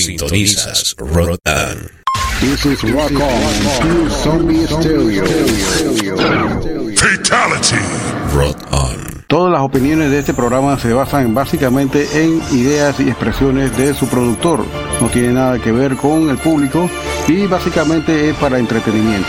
Sintonizas Rotan. This is Rock On, Pure Zombie Stereo. Fatality. Rotan. Todas las opiniones de este programa se basan básicamente en ideas y expresiones de su productor. No tiene nada que ver con el público y básicamente es para entretenimiento.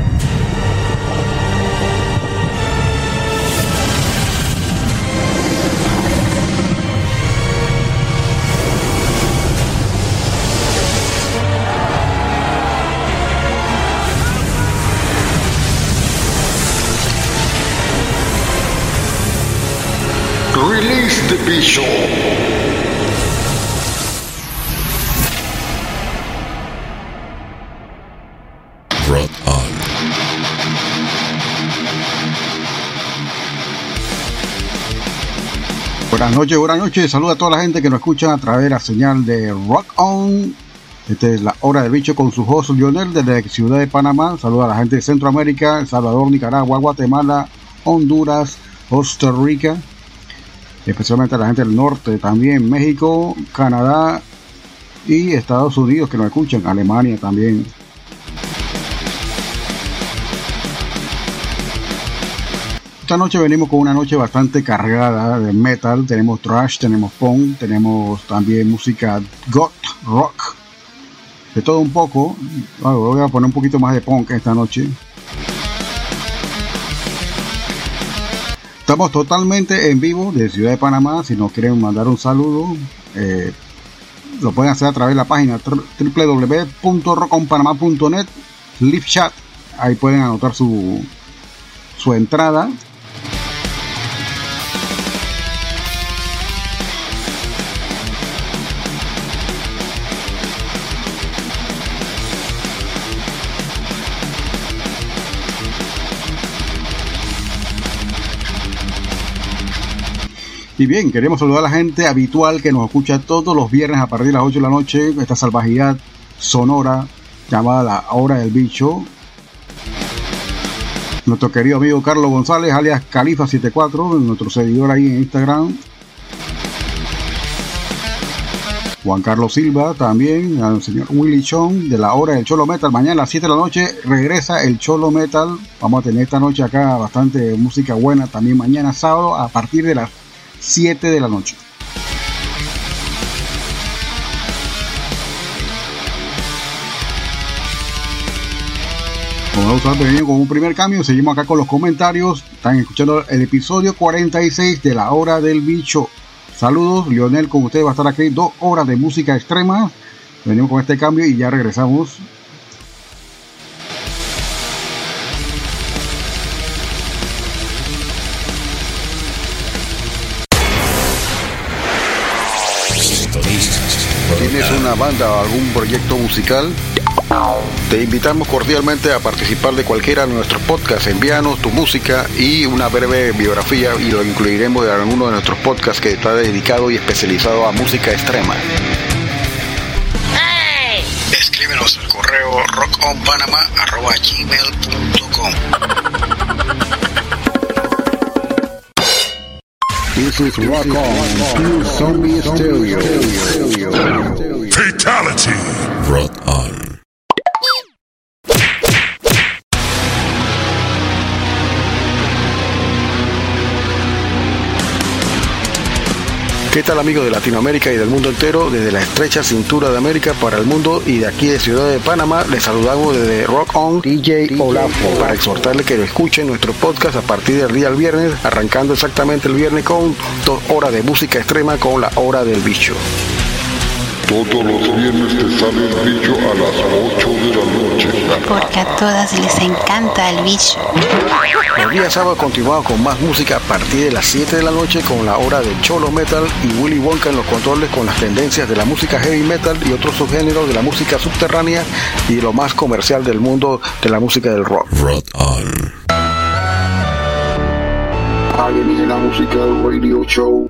Release the Bishop. Buenas noches, buenas noches. Saluda a toda la gente que nos escucha a través de la señal de Rock On. Esta es la hora del bicho con su host Lionel desde la ciudad de Panamá. Saluda a la gente de Centroamérica, El Salvador, Nicaragua, Guatemala, Honduras, Costa Rica, especialmente a la gente del norte, también México, Canadá y Estados Unidos que nos escuchan, Alemania también. Esta noche venimos con una noche bastante cargada de metal, tenemos thrash, tenemos punk, tenemos también música goth, rock, de todo un poco. Ah, Voy a poner un poquito más de punk esta noche. Estamos totalmente en vivo de Ciudad de Panamá. Si nos quieren mandar un saludo, eh, lo pueden hacer a través de la página www.rockonpanamá.net, live chat. Ahí pueden anotar su, su entrada. Y bien, queremos saludar a la gente habitual que nos escucha todos los viernes a partir de las 8 de la noche, esta salvajidad sonora llamada La Hora del Bicho. Nuestro querido amigo Carlos González, alias Califa74, nuestro seguidor ahí en Instagram. Juan Carlos Silva también, al señor Willy Chong de la hora del Cholo Metal. Mañana a las 7 de la noche regresa el Cholo Metal. Vamos a tener esta noche acá bastante música buena. También mañana sábado a partir de las 7 de la noche. Como con un primer cambio, seguimos acá con los comentarios. Están escuchando el episodio 46 de la hora del bicho. Saludos, Lionel con ustedes va a estar aquí dos horas de música extrema. Venimos con este cambio y ya regresamos. ¿Tienes Rotan. una banda o algún proyecto musical? Te invitamos cordialmente a participar de cualquiera de nuestros podcasts. Envíanos tu música y una breve biografía y lo incluiremos en alguno de nuestros podcasts que está dedicado y especializado a música extrema. Escríbenos al correo rockonpanama.gmail.com This is Rock On, Pure Zombie Stereo. Fatality. Rotan. ¿Qué tal amigos de Latinoamérica y del mundo entero? Desde la estrecha cintura de América para el mundo y de aquí de Ciudad de Panamá les saludamos desde Rock On DJ Olafo para exhortarle que lo escuchen nuestro podcast a partir del día al viernes, arrancando exactamente el viernes con dos horas de música extrema con la hora del bicho. Todos los viernes te sale el bicho a las 8 de la noche. Porque a todas les encanta el bicho. Los días sábados continuamos con más música a partir de las 7 de la noche con la hora del Cholo Metal y Willy Wonka en los controles con las tendencias de la música heavy metal y otros subgéneros de la música subterránea y lo más comercial del mundo de la música del rock. Alguien en la música del radio show.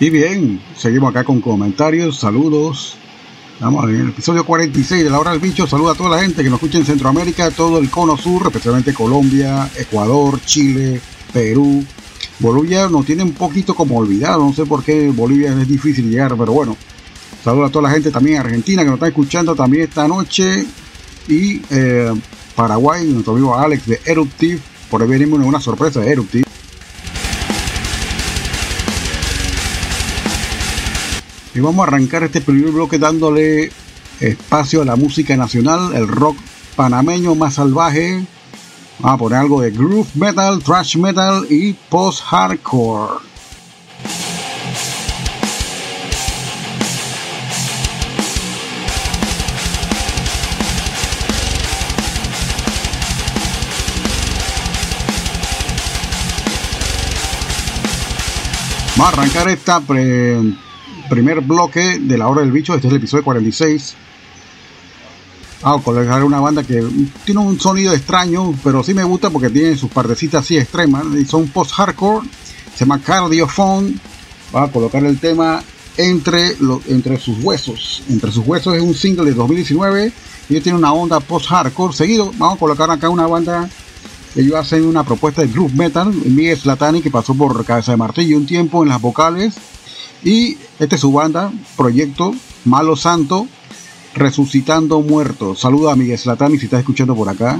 Y bien, seguimos acá con comentarios, saludos. Vamos en el episodio 46 de la hora del bicho. Saluda a toda la gente que nos escucha en Centroamérica, todo el cono sur, especialmente Colombia, Ecuador, Chile, Perú. Bolivia nos tiene un poquito como olvidado, no sé por qué Bolivia es difícil llegar, pero bueno. Saluda a toda la gente también en Argentina que nos está escuchando también esta noche. Y eh, Paraguay, nuestro amigo Alex de Eruptive. Por ahí venimos una sorpresa de Eruptive. Y vamos a arrancar este primer bloque dándole espacio a la música nacional, el rock panameño más salvaje. Vamos a poner algo de groove metal, thrash metal y post-hardcore. Vamos a arrancar esta pre- primer bloque de la hora del bicho. Este es el episodio 46. Ah, colocar una banda que tiene un sonido extraño, pero sí me gusta porque tiene sus partecitas así extremas. Y son post-hardcore. Se llama Cardiophone. Va a colocar el tema entre, lo- entre sus huesos. Entre sus huesos es un single de 2019. Y ellos tienen una onda post-hardcore. Seguido, vamos a colocar acá una banda. Ellos hacen una propuesta de groove metal. Miguel Platani, que pasó por Cabeza de Martillo un tiempo en las vocales. Y esta es su banda, Proyecto Malo Santo, Resucitando Muertos. Saluda a Miguel Slatani si estás escuchando por acá.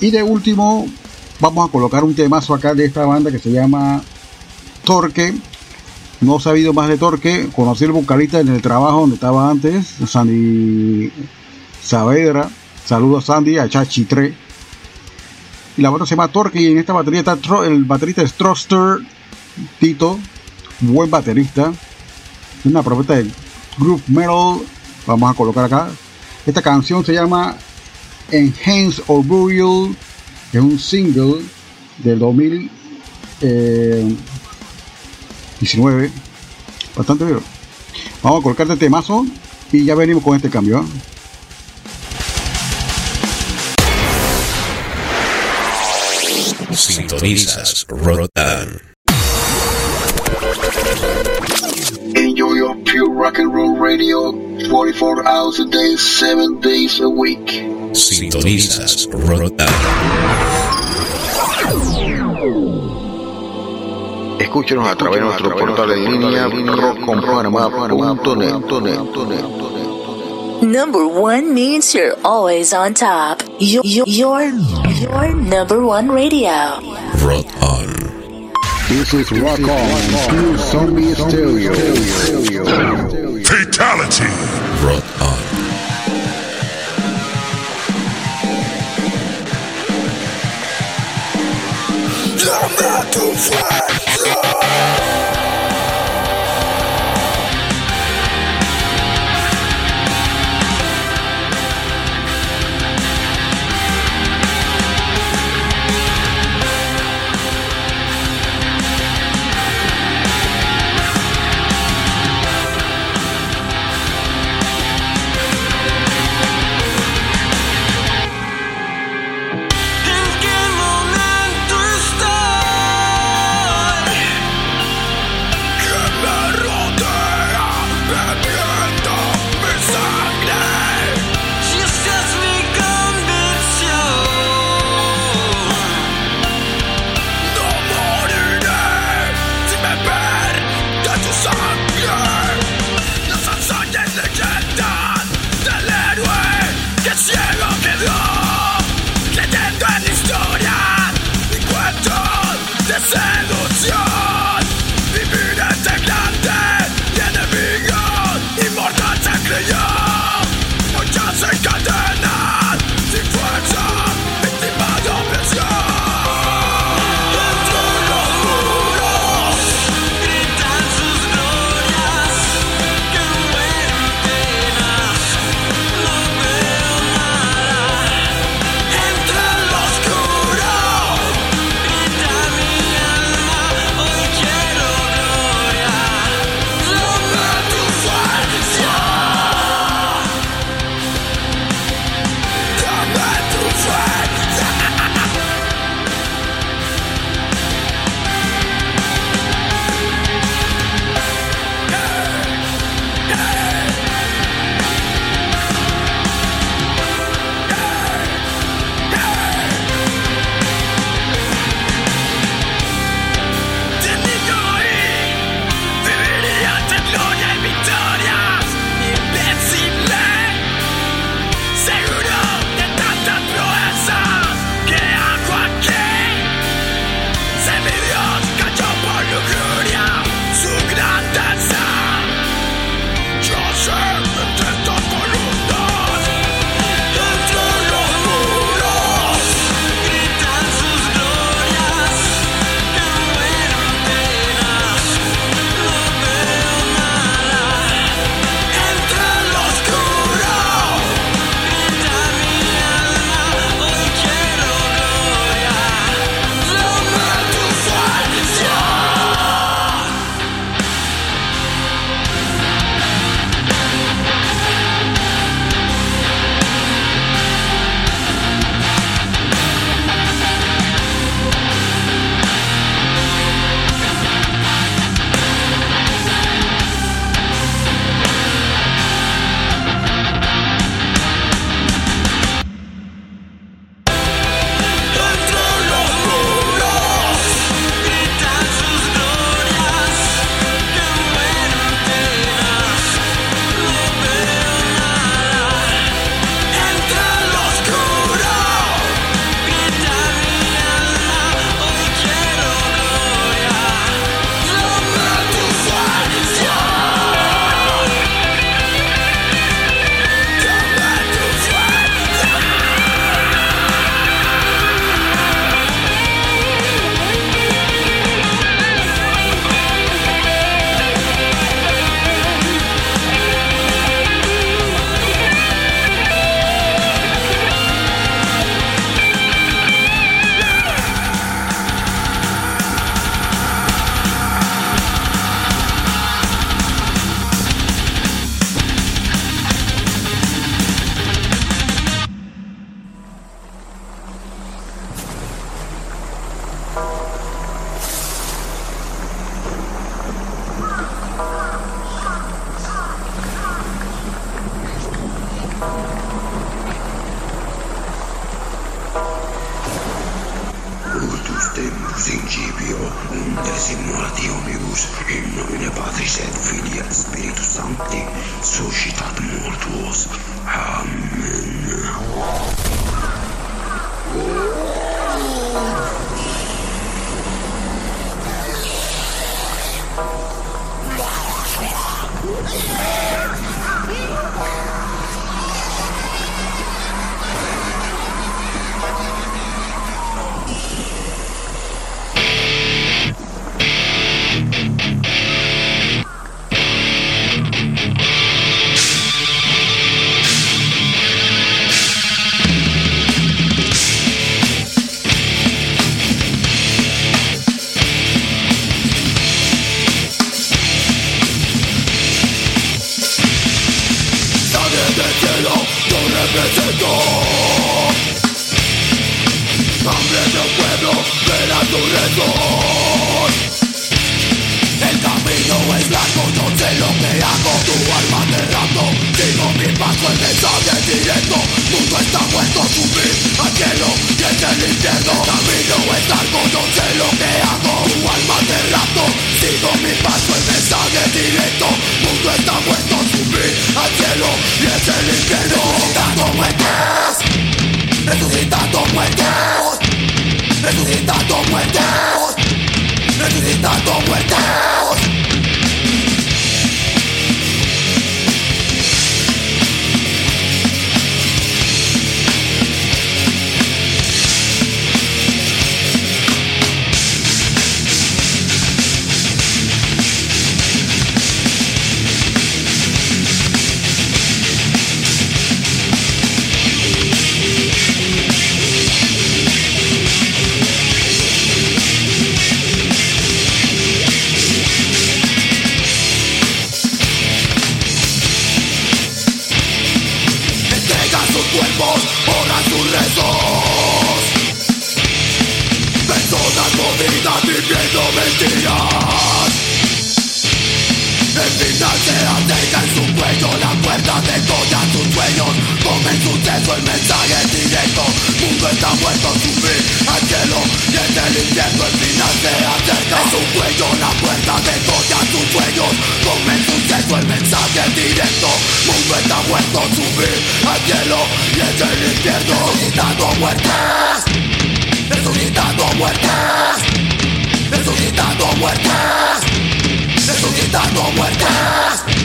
Y de último, vamos a colocar un temazo acá de esta banda que se llama Torque. No he sabido más de Torque. Conocí el vocalista en el trabajo donde estaba antes, Sandy Saavedra. Saludos a Sandy, a Chachi 3. Y la banda se llama Torque y en esta batería está el baterista es Troster Tito, buen baterista, una propuesta de groove metal. Vamos a colocar acá. Esta canción se llama Enhance or Burial, es un single del 2019. Bastante bien. Vamos a colocar este temazo y ya venimos con este cambio. ¿ah? Sintonizas Rock on. Your pure rock and roll radio 24 hours a day, 7 days a week. Sintonizas Rock. Escúchenos a través de nuestro portal en línea rockconpanamá.net. Number one means you're always on top. Your, your, your, your number one radio. Rock on. This is Rock On, Pure Zombie Stereo. Fatality! Rock on. ¿En qué momento estoy? Movidas viviendo mentiras. El final se acerca en su cuello La puerta degolla sus sueños. Come en suceso el mensaje directo. Mundo está muerto, subir al cielo Y en el infierno el final se acerca. En su cuello la puerta degolla sus sueños. Come en suceso el mensaje directo. Mundo está muerto, subir al cielo Y en el infierno Resucitando muertos Resucitando muertos Resucitando muertos Resucitando muertos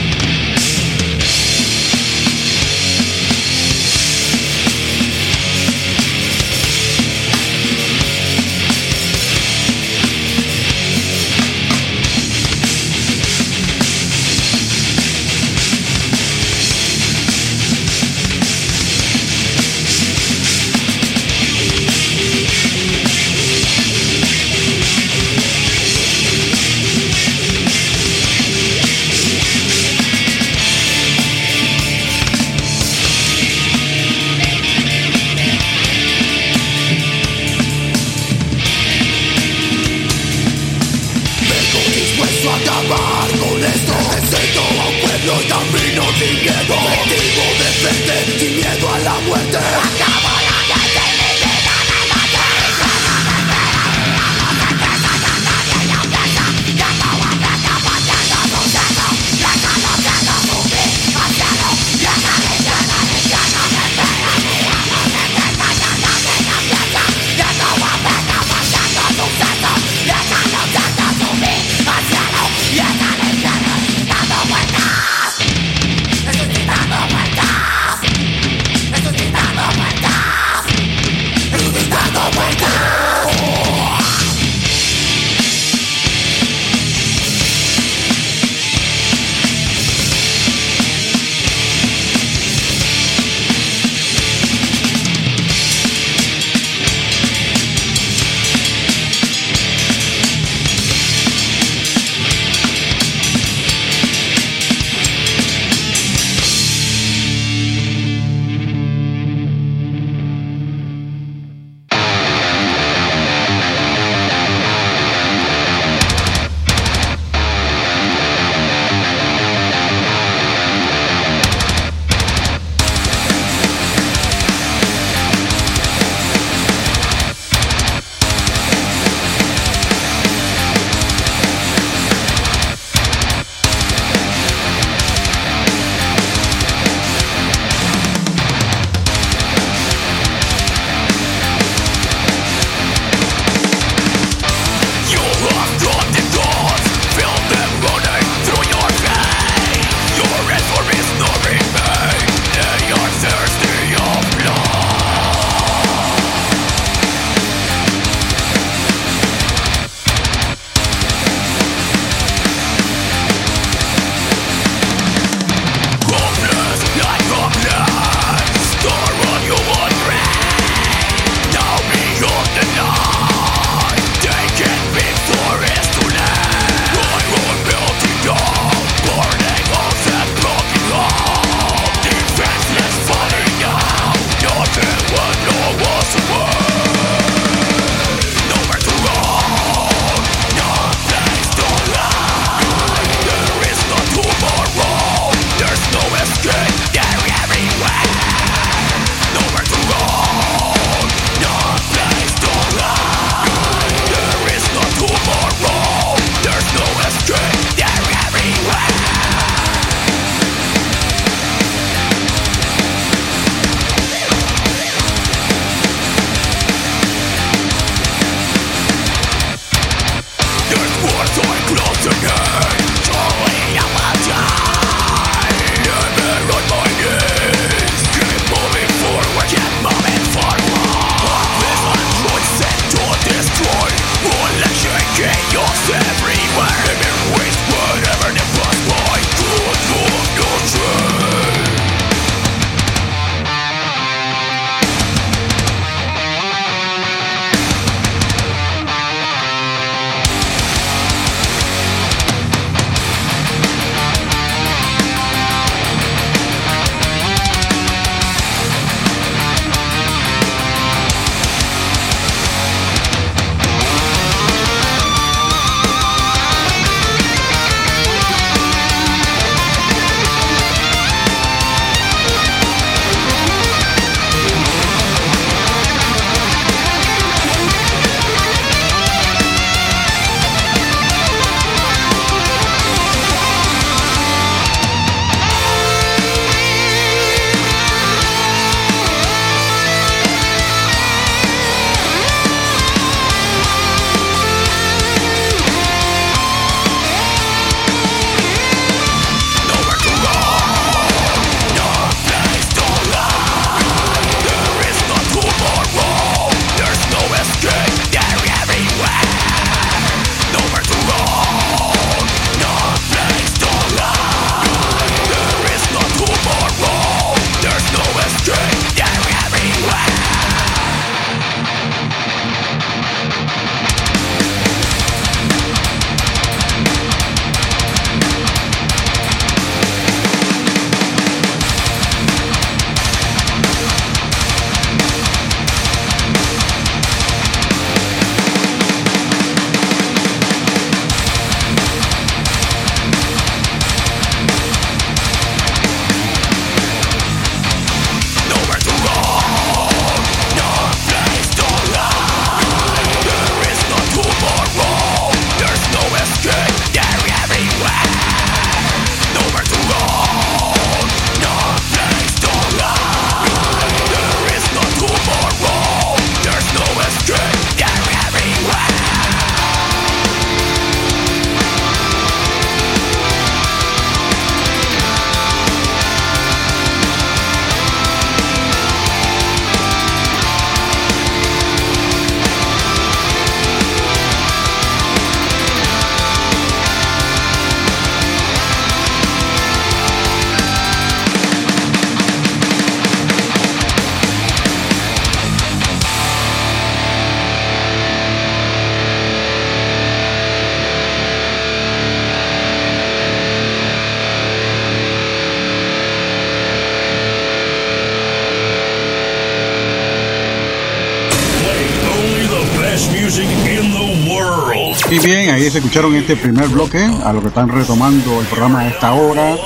escucharon este primer bloque, a lo que están retomando el programa a esta hora.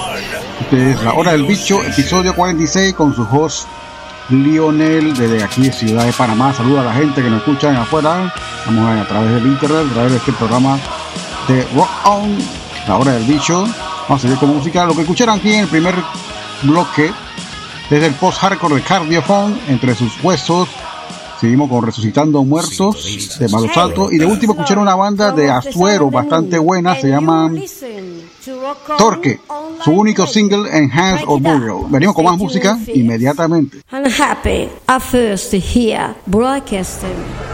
Este es La Hora del Bicho, episodio 46, con su host Lionel, desde aquí Ciudad de Panamá. Saluda a la gente que nos escucha afuera. Estamos a través del internet, a través de este programa de Rock On, La Hora del Bicho. Vamos a seguir con música. Lo que escucharon aquí en el primer bloque, desde el post-hardcore de Cardiophone, entre sus huesos, Seguimos con Resucitando Muertos de Malo Salto. Y de último escucharon una banda de Azuero bastante buena, se llama Torque, su único single Enhanced or Burial. Venimos con más música inmediatamente. Unhappy at first here broadcasting.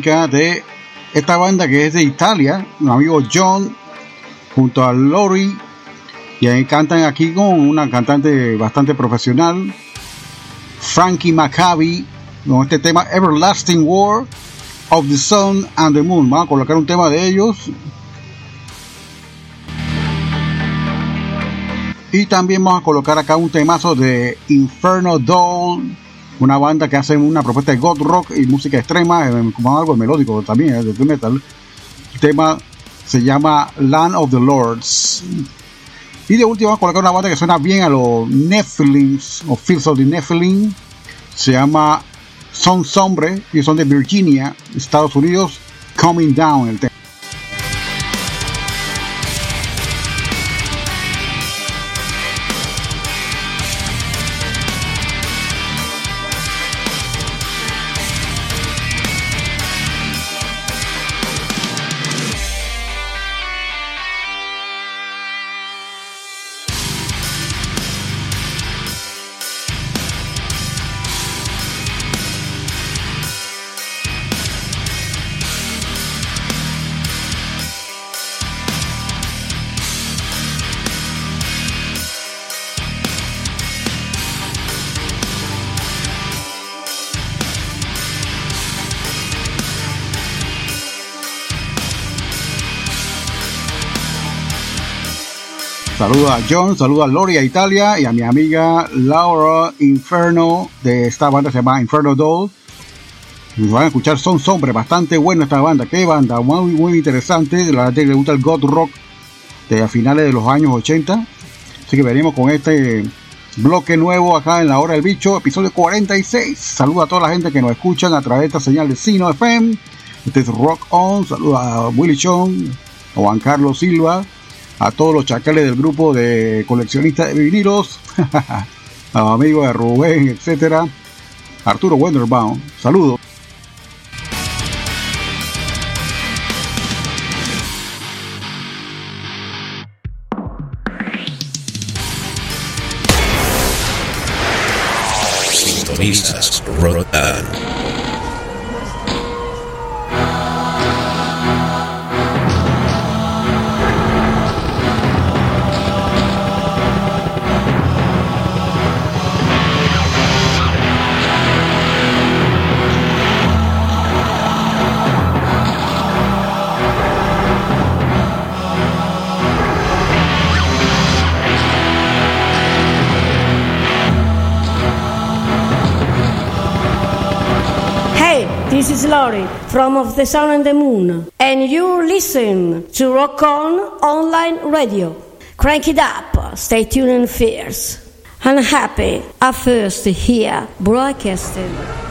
De esta banda que es de Italia, un amigo John junto a Lori y ahí cantan aquí con una cantante bastante profesional, Frankie Maccabi, con este tema Everlasting War of the Sun and the Moon. Vamos a colocar un tema de ellos. Y también vamos a colocar acá un temazo de Inferno Doll, una banda que hace una propuesta de God rock y música extrema, eh, como algo melódico también, eh, de death metal. El tema se llama Land of the Lords. Y de último vamos a colocar una banda que suena bien a los Nephilims o Fields of the Nephilim. Se llama Son Sombre y son de Virginia, Estados Unidos. Coming Down el tema. Saluda a John, saluda a Lori Italia y a mi amiga Laura Inferno de esta banda se llama Inferno Doll. Van a escuchar Son bastante bueno esta banda. Qué banda, muy, muy interesante. La gente que le gusta el God Rock de a finales de los años 80. Así que venimos con este bloque nuevo acá en la hora del bicho, episodio 46. Saluda a toda la gente que nos escuchan a través de esta señal de Sino FM. Este es Rock On. Saluda a Willy Chong, Juan Carlos Silva, a todos los chacales del grupo de coleccionistas de vinilos, a amigos de Rubén, etcétera. Arturo Wenderbaum, saludos. Sintonizas Rock Laurie from Of the Sun and the Moon, and you listen to Rock On Online Radio. Crank it up, stay tuned and fierce. Unhappy first here broadcasting.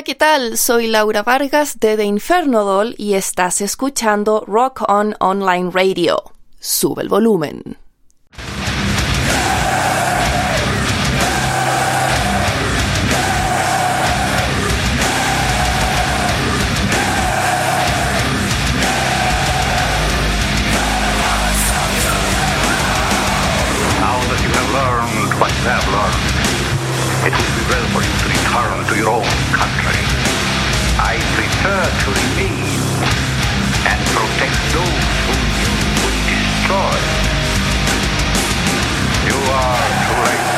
Hola, ¿qué tal? Soy Laura Vargas de The Inferno Doll y estás escuchando Rock On Online Radio. Sube el volumen. to your own country. I prefer to remain and protect those whom you would destroy. You are too late.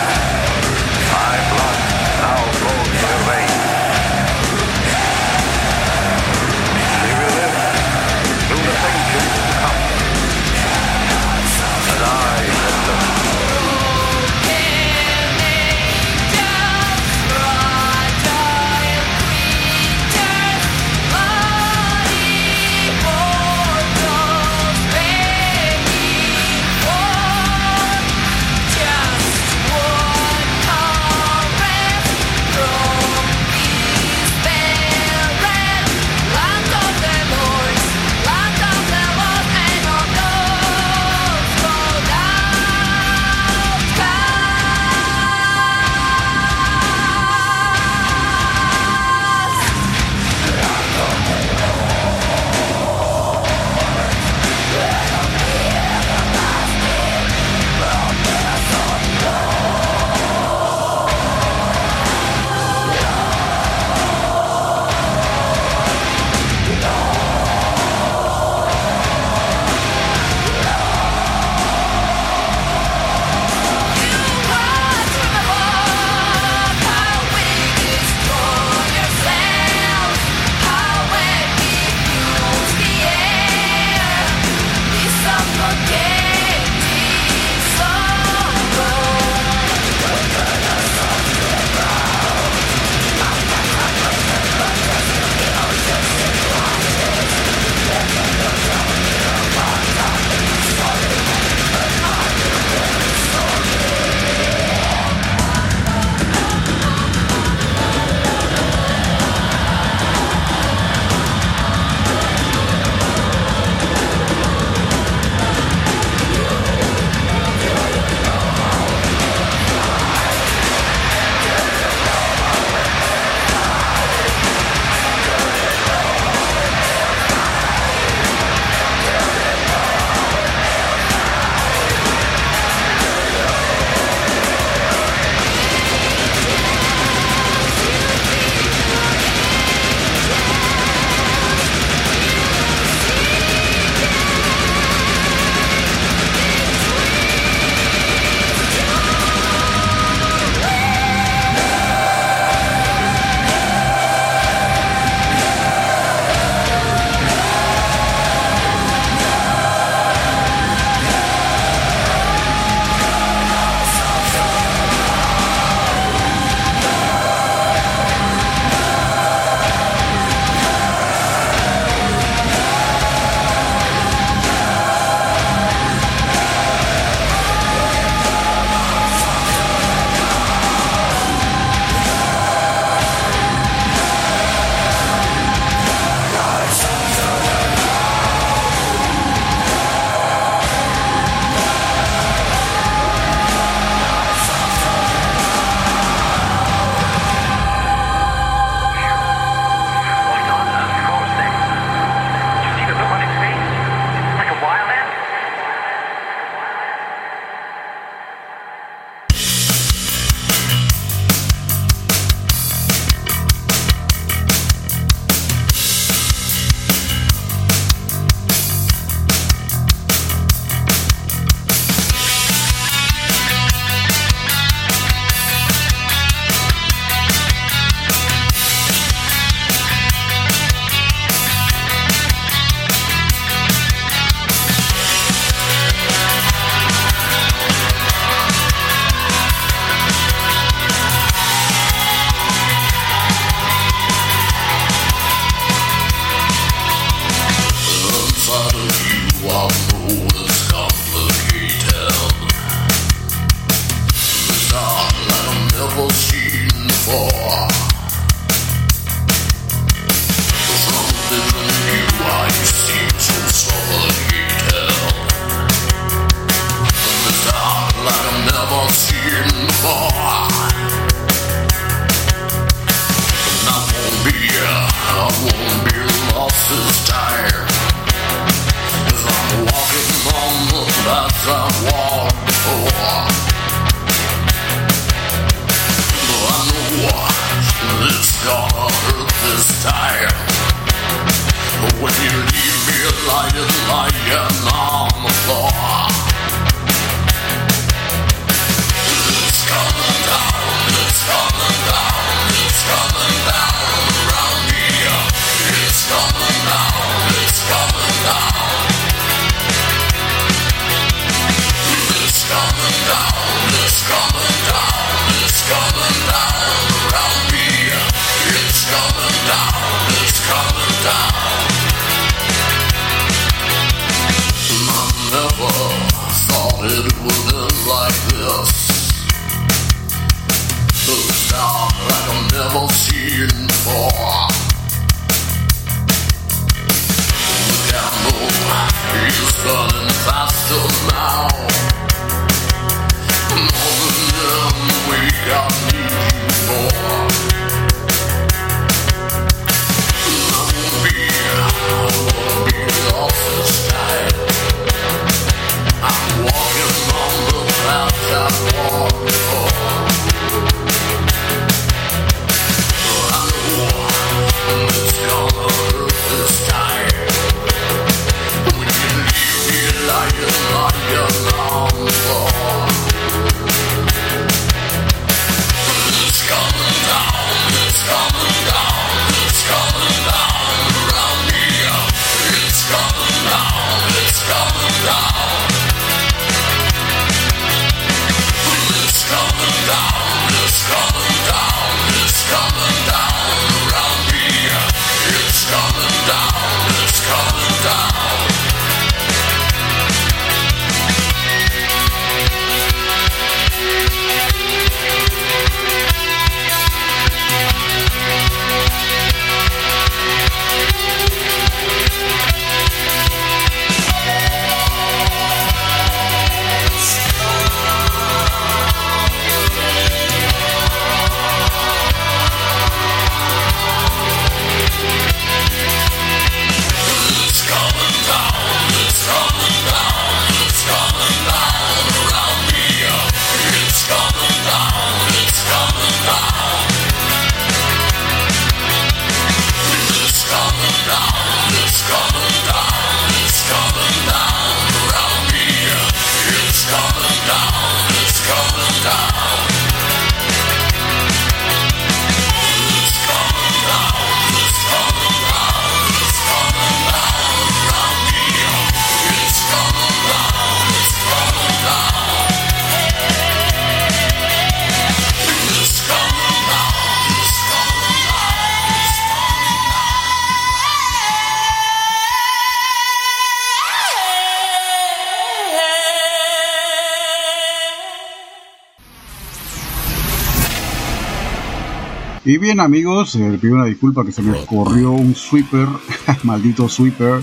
Y bien amigos, eh, pido una disculpa que se me corrió un sweeper, maldito sweeper,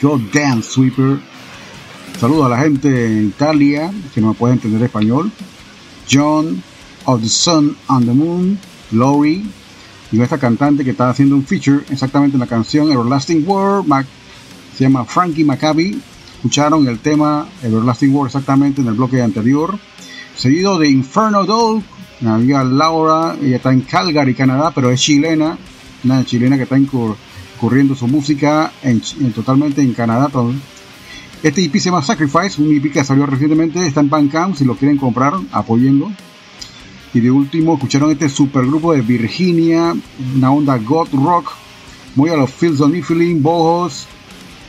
yo dance sweeper. Saludo a la gente en Italia que no me puede entender español. John of the Sun and the Moon, Lori, y esta cantante que está haciendo un feature exactamente en la canción Everlasting World, se llama Frankie Maccabi. Escucharon el tema Everlasting World exactamente en el bloque anterior. Seguido de Inferno Doll mi amiga Laura, ella está en Calgary, Canadá, pero es chilena, una chilena que está incurriendo su música en, totalmente en Canadá. Todo. Este EP se llama Sacrifice, un EP que salió recientemente, está en Bandcamp, si lo quieren comprar, apoyando. Y de último, escucharon este supergrupo de Virginia, una onda God Rock, muy a los Fields of Niflin, Bojos,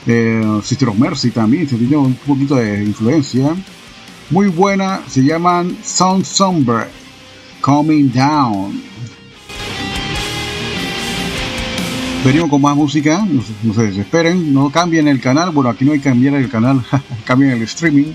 eh, Sister of Mercy también, se tiene un poquito de influencia. Muy buena, se llaman Sound Somber Coming Down. Venimos con más música, no, se desesperen, no cambien el canal, bueno aquí no hay que cambiar el canal, cambien el streaming.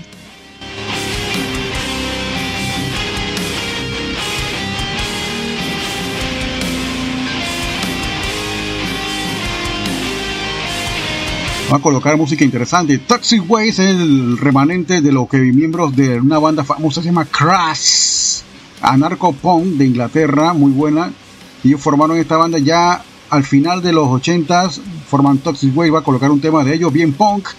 Vamos a colocar música interesante. Toxic Waste es el remanente de los que miembros de una banda famosa se llama Crash Anarco Punk de Inglaterra, muy buena. Ellos formaron esta banda ya al final de los 80s, forman Toxic Wave, va a colocar un tema de ellos bien punk.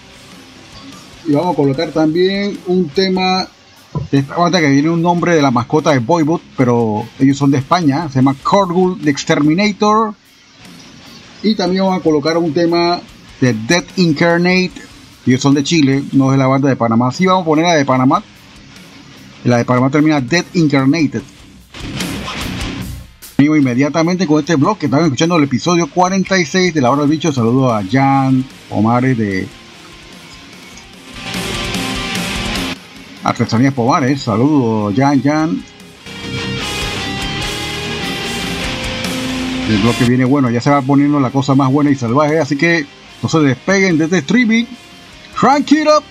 y vamos a colocar también un tema de esta banda que tiene un nombre de la mascota de Boybot, pero ellos son de España, se llama Cordwood the Exterminator. Y también vamos a colocar un tema de Dead Incarnate, ellos son de Chile, no de la banda de Panamá. Sí, vamos a poner la de Panamá. La de Panamá termina Dead Incarnated. Amigo, inmediatamente con este blog que están escuchando el episodio 46 de la hora del bicho. Saludo a Jan Pomares de Artesanías Pomares. Saludo Jan Jan. El blog que viene bueno, ya se va poniendo la cosa más buena y salvaje. Así que no se despeguen de este streaming. Crank it up.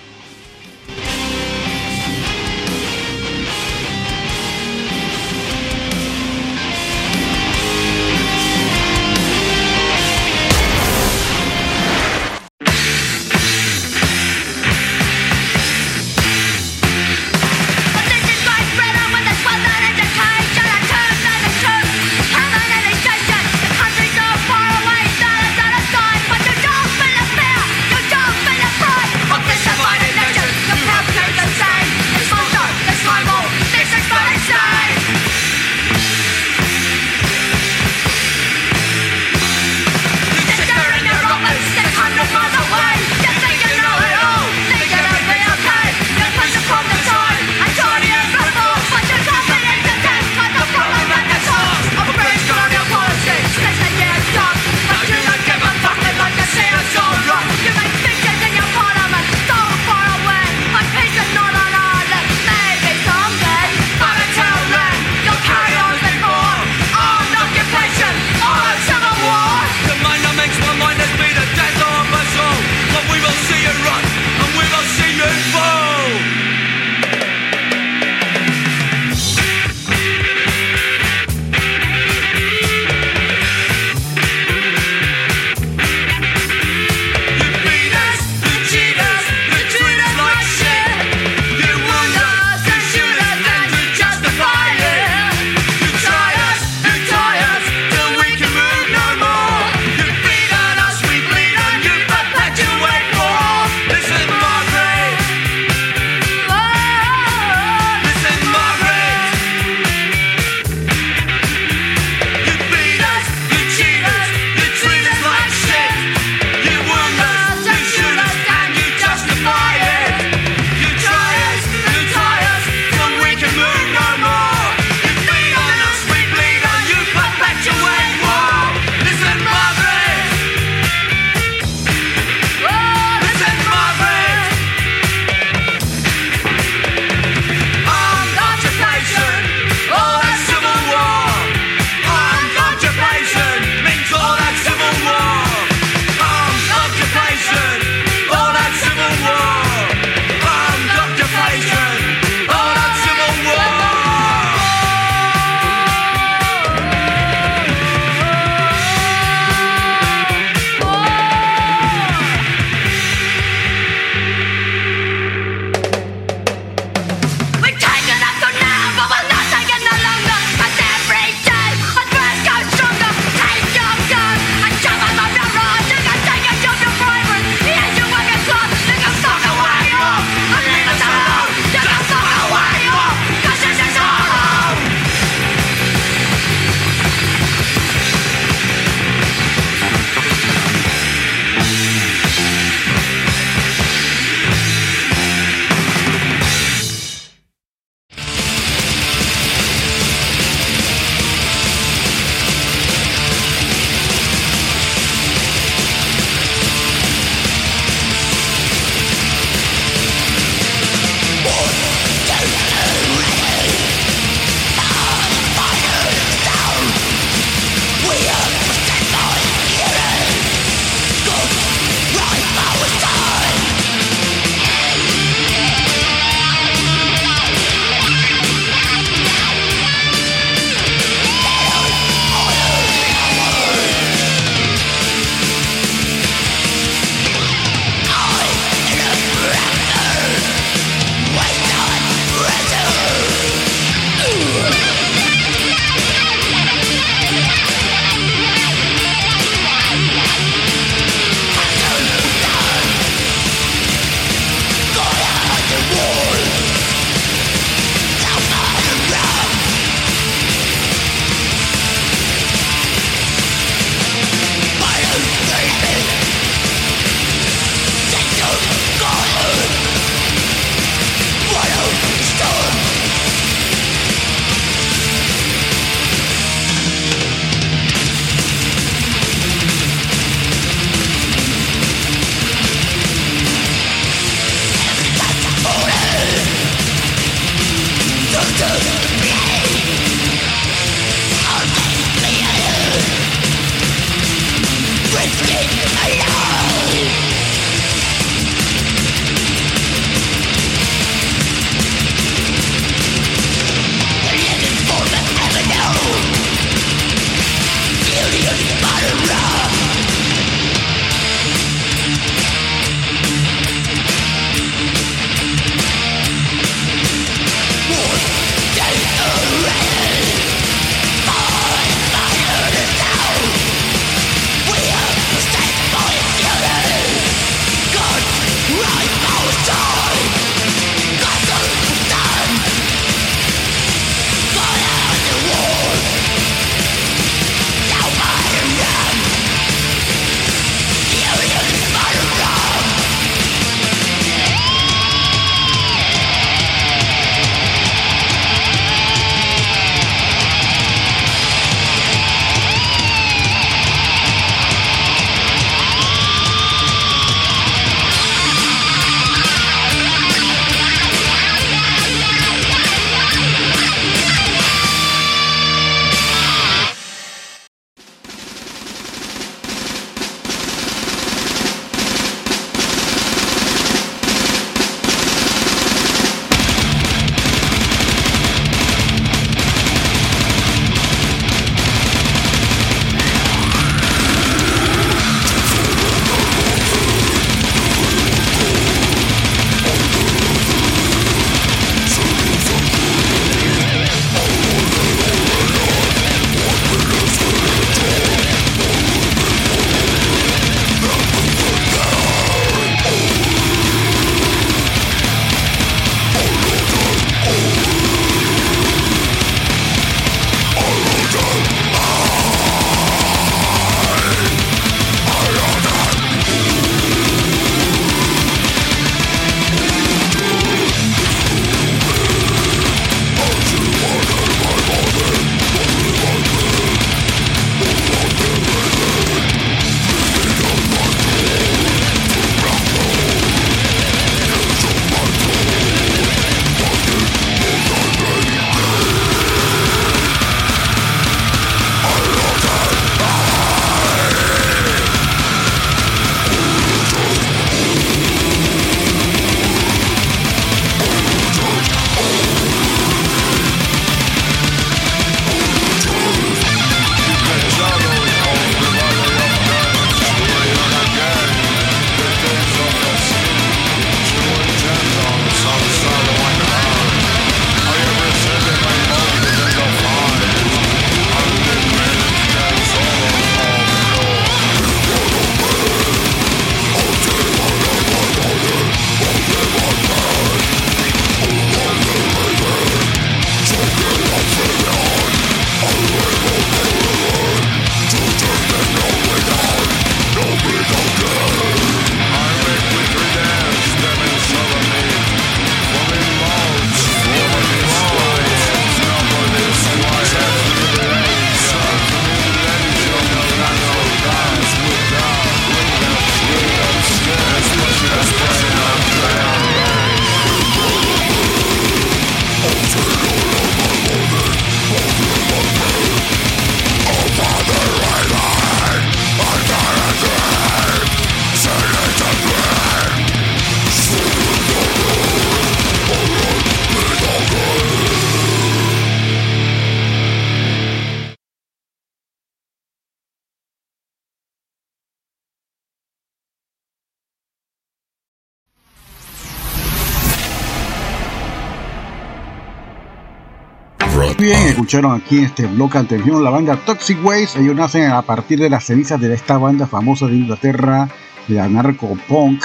Escucharon aquí en este bloque anterior la banda Toxic Waste. Ellos nacen a partir de las cenizas de esta banda famosa de Inglaterra, de anarco-punk,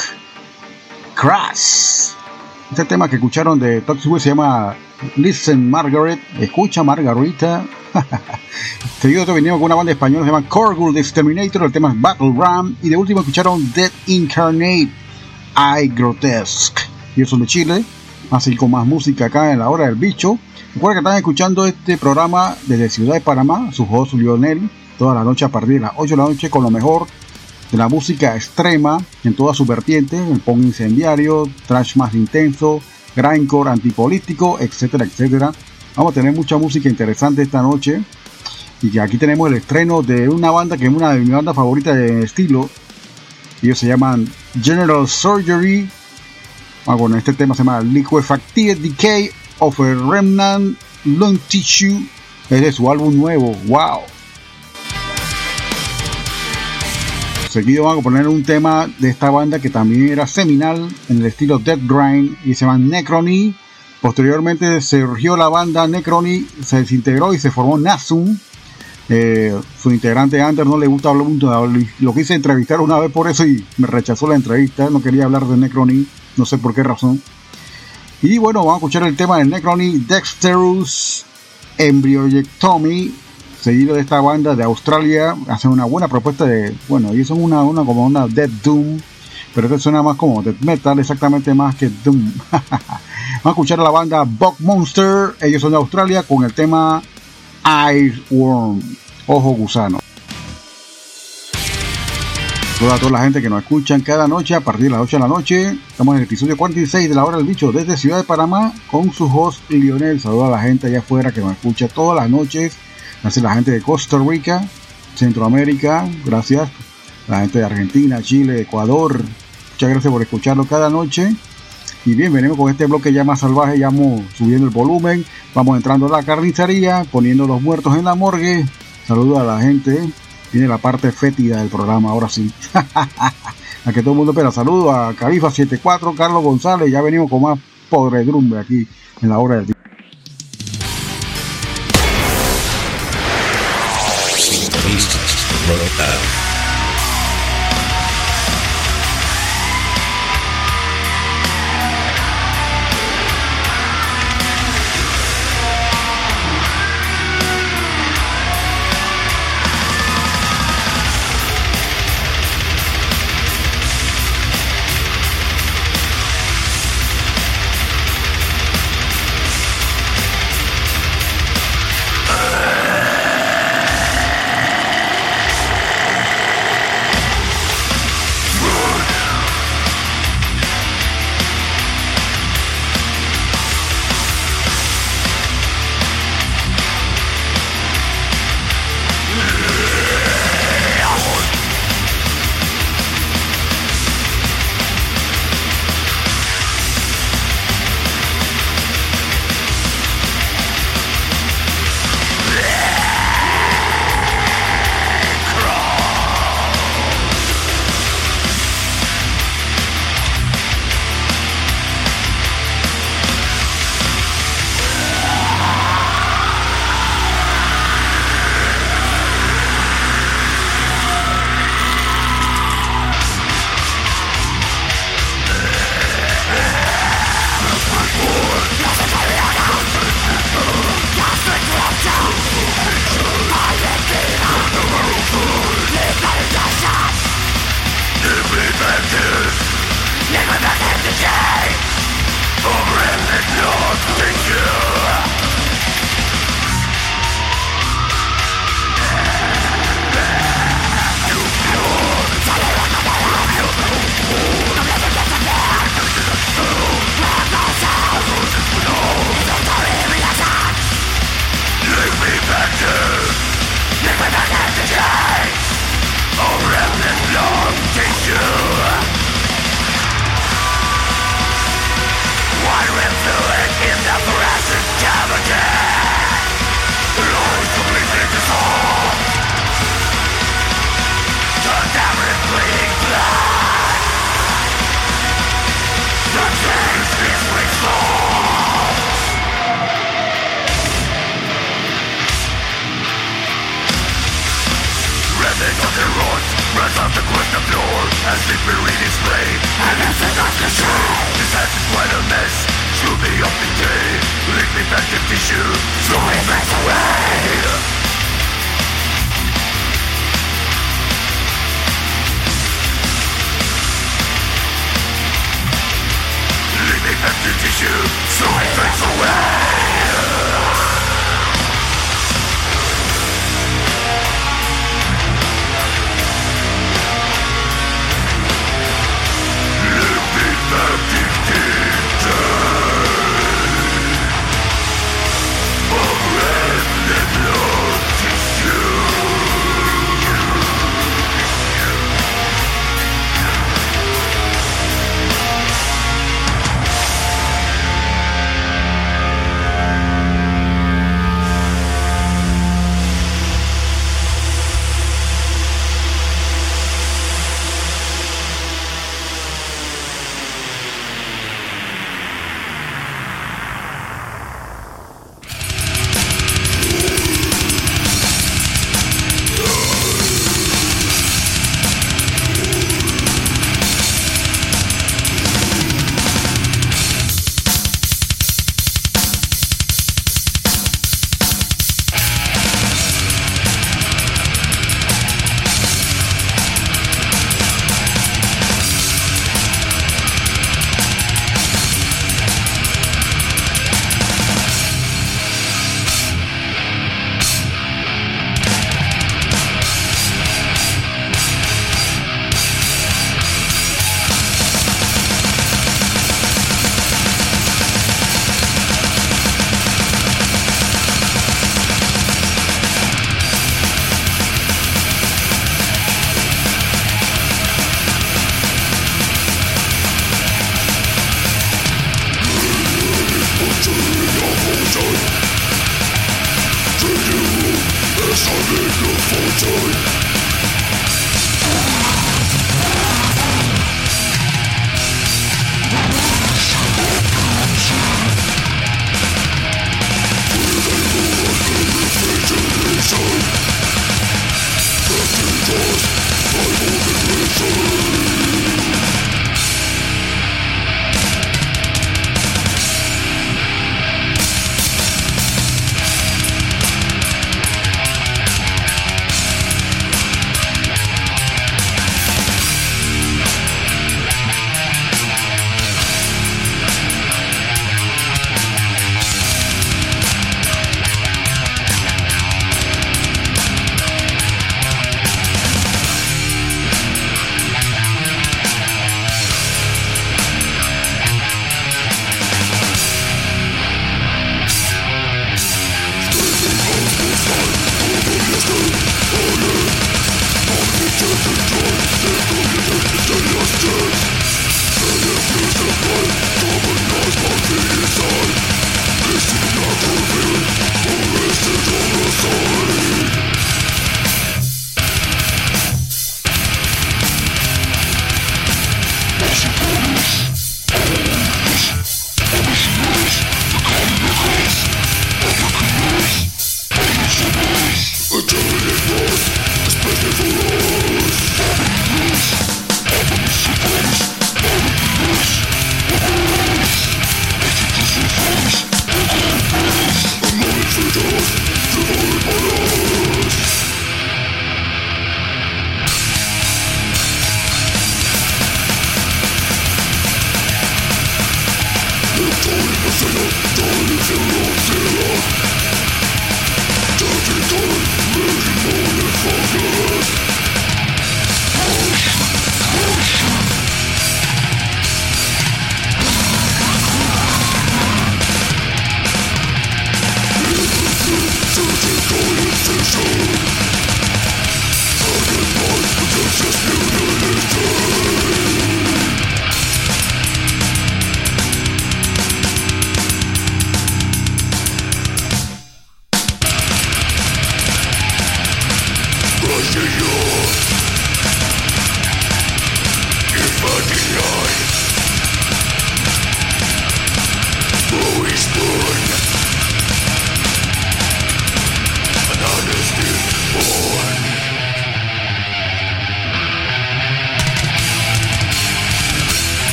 Crash. Este tema que escucharon de Toxic Waste se llama Listen Margaret, escucha Margarita. Seguido venimos con una banda española se llama Corgul Exterminator, el tema es Battle Ram. Y de último escucharon Dead Incarnate, I Grotesque. Ellos son de Chile, así con más música acá en la hora del bicho. Recuerden que están escuchando este programa desde Ciudad de Panamá, su host Lionel, toda la noche a partir de las 8 de la noche con lo mejor de la música extrema en todas sus vertientes, el punk incendiario, trash más intenso, grindcore antipolítico, etcétera, etcétera. Vamos a tener mucha música interesante esta noche. Y aquí tenemos el estreno de una banda que es una de mis bandas favoritas de estilo. Ellos se llaman General Surgery. Ah, bueno, este tema se llama Liquefactive Decay of a Remnant Lung Tissue. Es de su álbum nuevo. ¡Wow! Seguido vamos a poner un tema de esta banda que también era seminal en el estilo Death Grind y se llama Necrony. Posteriormente surgió la banda Necrony, se desintegró y se formó Nasum. Eh, su integrante Anders no le gusta hablar mucho, lo quise entrevistar una vez por eso y me rechazó la entrevista, no quería hablar de Necrony, no sé por qué razón. Y bueno, vamos a escuchar el tema de Necrony Dexterus Embryojectomy, seguido de esta banda de Australia. Hacen una buena propuesta de, bueno, ellos son una, una como una Dead Doom, pero esto suena más como Death Metal, exactamente más que Doom. vamos a escuchar a la banda Bug Monster, ellos son de Australia, con el tema Worm, Ojo Gusano. Saludos a toda la gente que nos escuchan cada noche a partir de las 8 de la noche. Estamos en el episodio 46 de la hora del bicho desde Ciudad de Panamá con su host Lionel. Saludos a la gente allá afuera que nos escucha todas las noches. Gracias a la gente de Costa Rica, Centroamérica. Gracias. La gente de Argentina, Chile, Ecuador. Muchas gracias por escucharlo cada noche. Y bien, venimos con este bloque ya más salvaje, ya vamos subiendo el volumen. Vamos entrando a la carnicería, poniendo los muertos en la morgue. Saludos a la gente Viene la parte fétida del programa, ahora sí. a que todo el mundo espera. Saludos a Califa74, Carlos González. Ya venimos con más podredumbre aquí en la hora del día.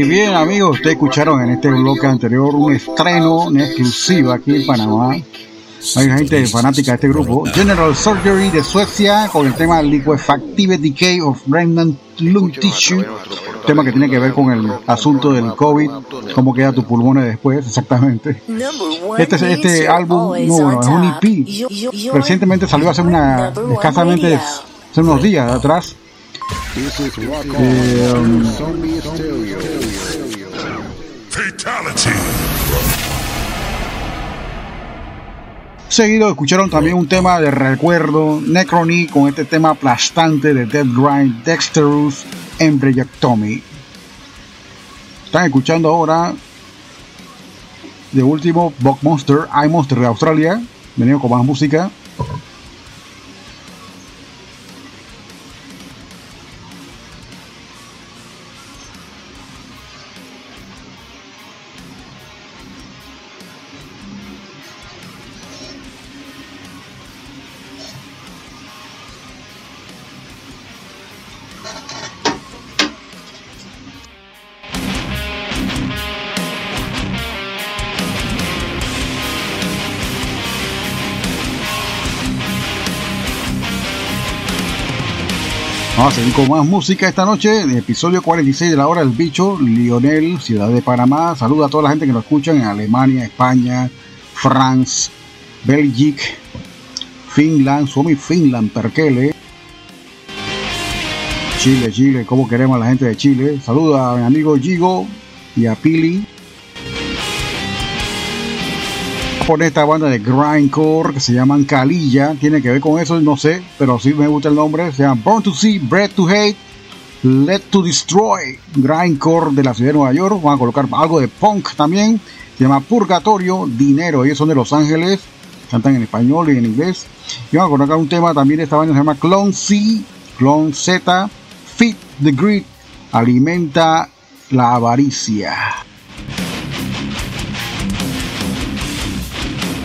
Y bien amigos, ustedes escucharon en este bloque anterior un estreno, una exclusiva aquí en Panamá. Hay gente fanática de este grupo. General Surgery de Suecia con el tema Liquefactive Decay of Remnant Lung Tissue. Tema que tiene que ver con el asunto del COVID, cómo queda tu pulmones después, exactamente. Este, este álbum, no, bueno, es un EP. Recientemente salió hace una, escasamente, hace unos días atrás. Um, Seguido escucharon también un tema de recuerdo, Necrony, con este tema aplastante de Dead Grind, Dexterous, Embryectomy. Están escuchando ahora de último Bug Monster, iMonster de Australia. Venimos con más música. Vamos a seguir con más música esta noche, episodio 46 de la hora del bicho, Lionel, ciudad de Panamá. Saluda a toda la gente que nos escucha en Alemania, España, France, Bélgica, Finland, Suomi, Finland, Perkele. Chile, Chile, como queremos la gente de Chile. Saluda a mi amigo Gigo y a Pili. Por esta banda de grindcore que se llaman Calilla, tiene que ver con eso, no sé, pero sí me gusta el nombre. Se llama Born to See, Bred to Hate, Let to Destroy, grindcore de la ciudad de Nueva York. Van a colocar algo de punk también. Se llama Purgatorio, Dinero. Ellos son de Los Ángeles, cantan en español y en inglés. Y van a colocar un tema también de esta banda se llama Clone C, Clone Z, Fit the Grid, alimenta la avaricia.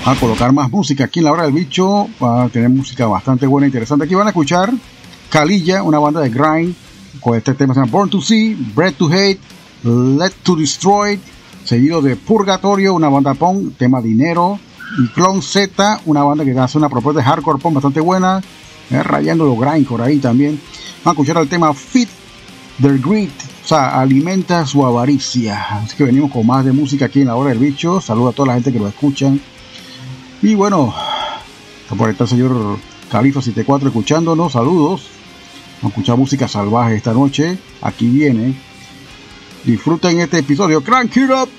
A colocar más música aquí en la hora del bicho. Va a tener música bastante buena e interesante. Aquí van a escuchar Calilla, una banda de grind, con este tema se llama Born to See, Bred to Hate, Let to Destroy, seguido de Purgatorio, una banda punk, tema Dinero, y Clone Z, una banda que hace una propuesta de hardcore punk bastante buena, eh, rayando los grindcore ahí también. Van a escuchar el tema Fit the Greed, o sea, alimenta su avaricia. Así que venimos con más de música aquí en la hora del bicho. Saludo a toda la gente que lo escuchan. Y bueno, por está el señor Califa 74 escuchándonos. Saludos. Vamos a escuchar música salvaje esta noche. Aquí viene. Disfruten este episodio. Crank it up.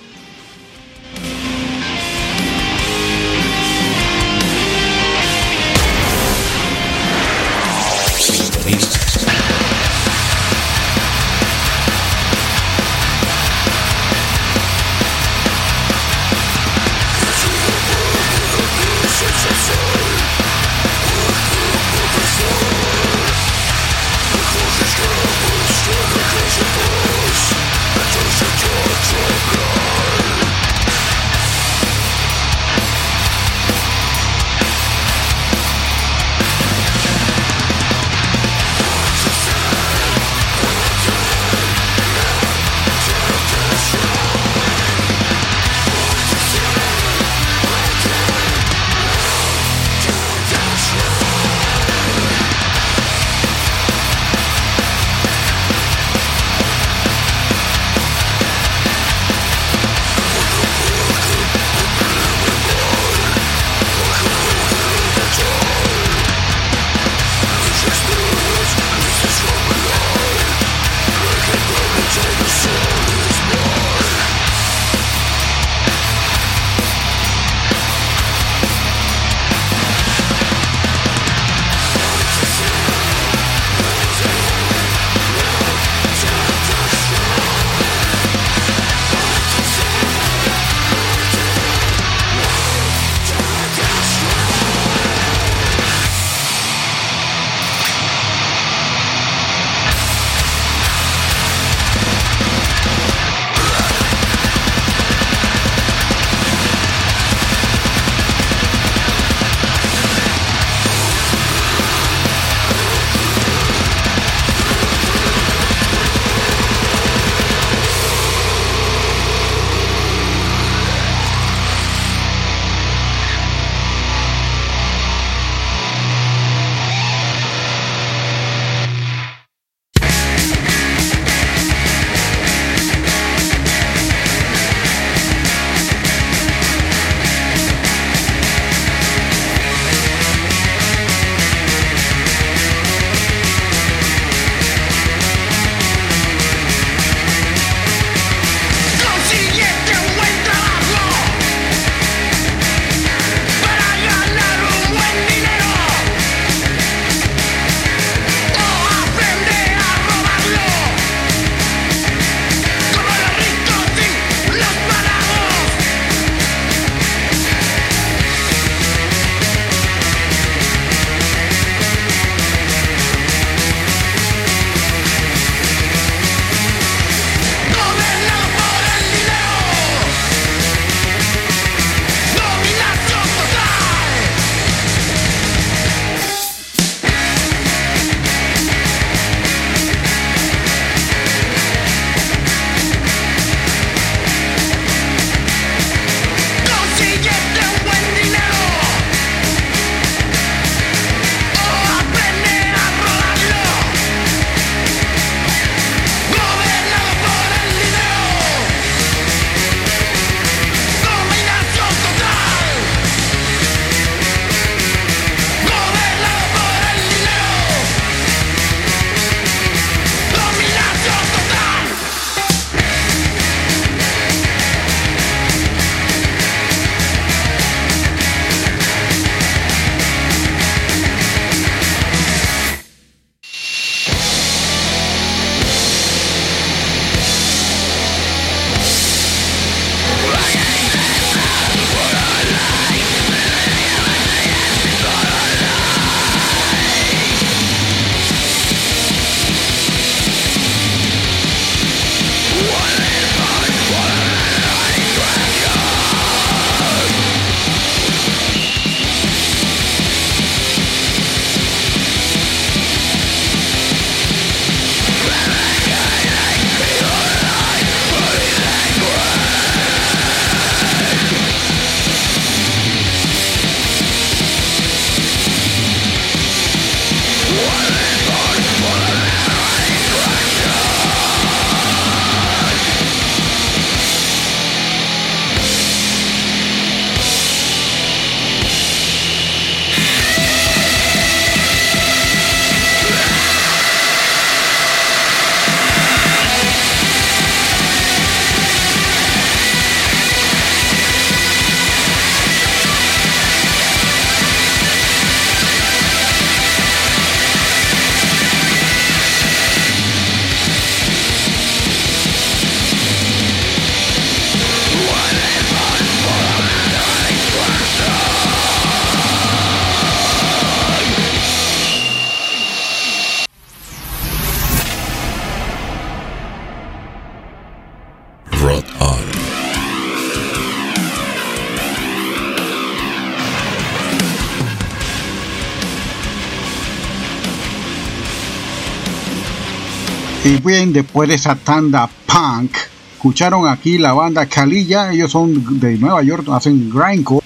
Y bien, después de esa tanda punk, escucharon aquí la banda Calilla, ellos son de Nueva York, hacen grindcore.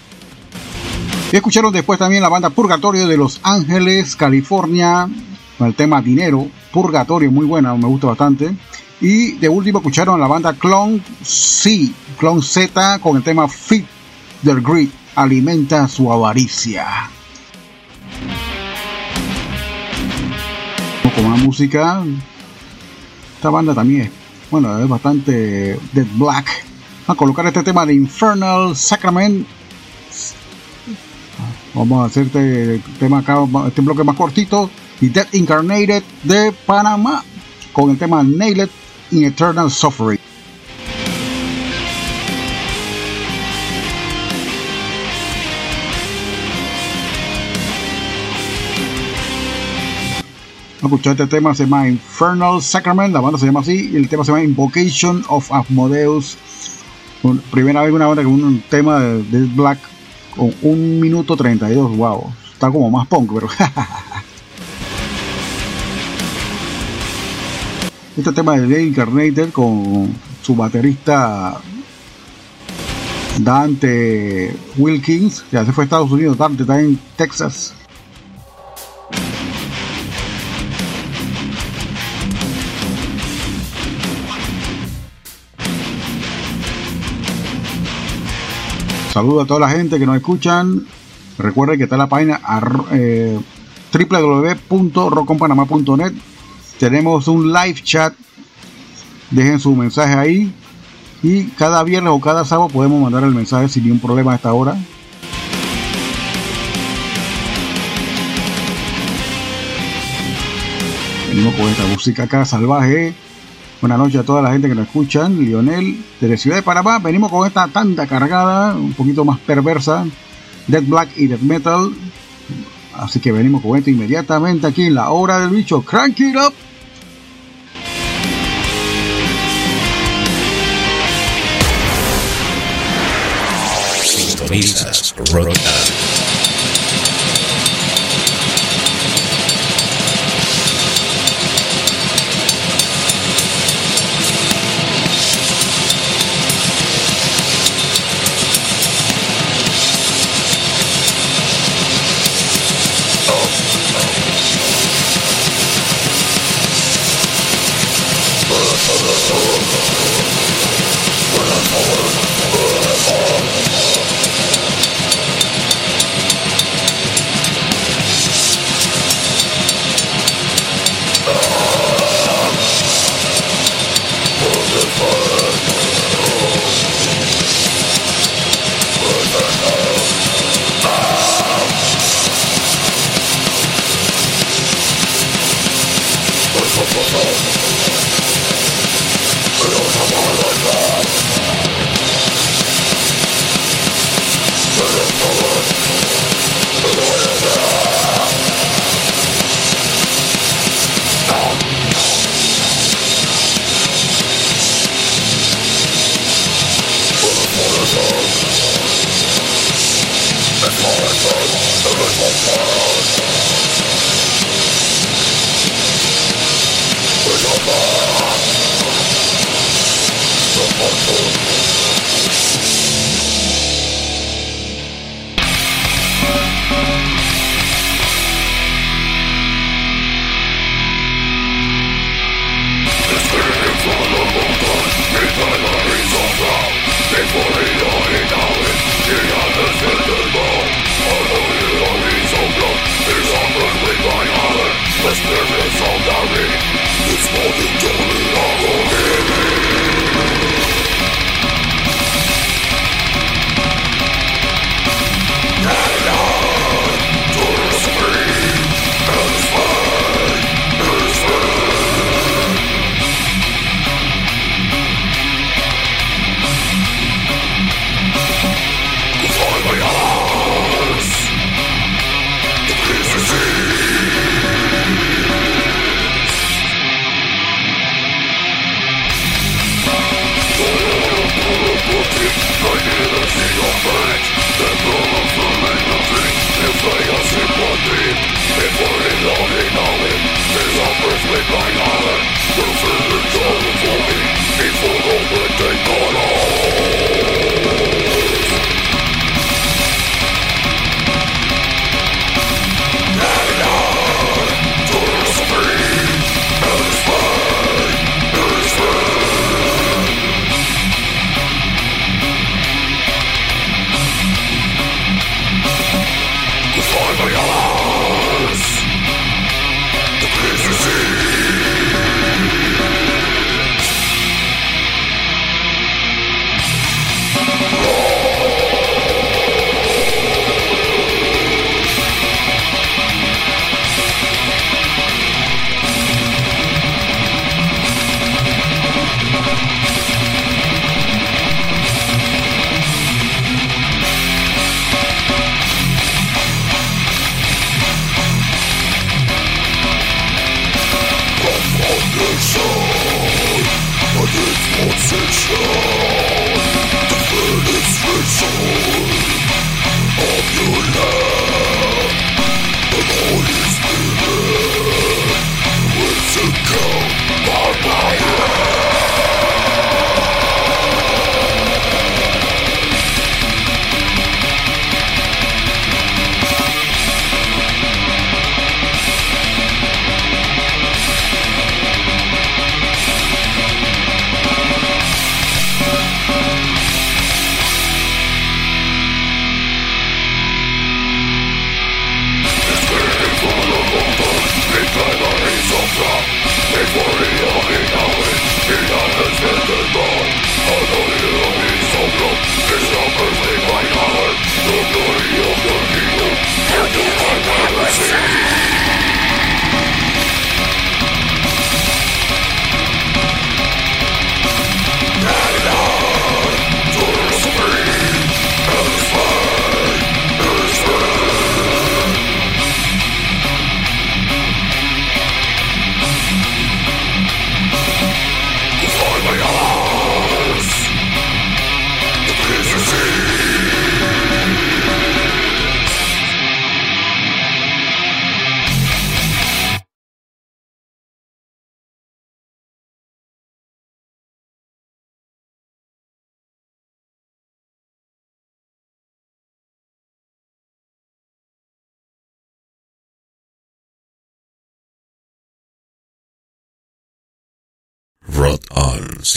Y escucharon después también la banda Purgatorio de Los Ángeles, California, con el tema Dinero, Purgatorio, muy buena, me gusta bastante. Y de último escucharon la banda Clone C, Clone Z, con el tema Fit del Grid, alimenta su avaricia. Con más música, esta banda también es, bueno, es bastante Dead Black. a colocar este tema de Infernal Sacrament. Vamos a hacer este tema acá, este bloque más cortito. Y Dead Incarnated de Panamá con el tema Nailed in Eternal Suffering. Escuchar este tema, se llama Infernal Sacrament, la banda se llama así, y el tema se llama Invocation of Asmodeus. Primera vez una banda con un tema de, de Black con 1 minuto 32, wow, está como más punk, pero este tema de Dale Incarnated con su baterista Dante Wilkins, ya se fue a Estados Unidos, Dante está en Texas. Saludos a toda la gente que nos escuchan. Recuerden que está la página eh. Tenemos un live chat. Dejen su mensaje ahí. Y cada viernes o cada sábado podemos mandar el mensaje sin ningún problema a esta hora. Venimos con esta música acá salvaje. Buenas noches a toda la gente que nos escuchan. Lionel, desde Ciudad de Panamá. Venimos con esta tanda cargada, un poquito más perversa. Dead Black y Dead Metal. Así que venimos con esto inmediatamente aquí en la hora del bicho. Crank it up. Sintonizas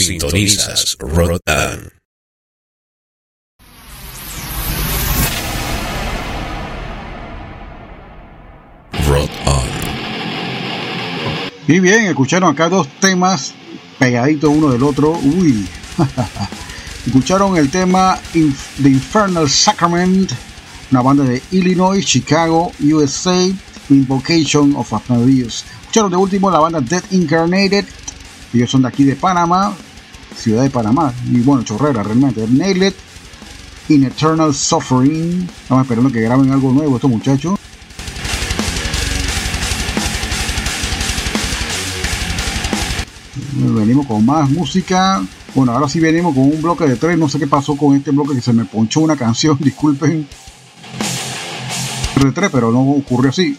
Sintonizas Rot On. Rot On. Y bien, escucharon acá dos temas pegaditos uno del otro. Uy. escucharon el tema The Infernal Sacrament, una banda de Illinois, Chicago, USA, Invocation of Asmodeus. Escucharon de último la banda Dead Incarnated, ellos son de aquí de Panamá, ciudad de Panamá, y bueno, chorrera realmente. Nailed in Eternal Suffering. Estamos esperando que graben algo nuevo estos muchachos. Venimos con más música. Bueno, ahora sí venimos con un bloque de tres. No sé qué pasó con este bloque que se me ponchó una canción. Disculpen. De tres, pero no ocurrió así.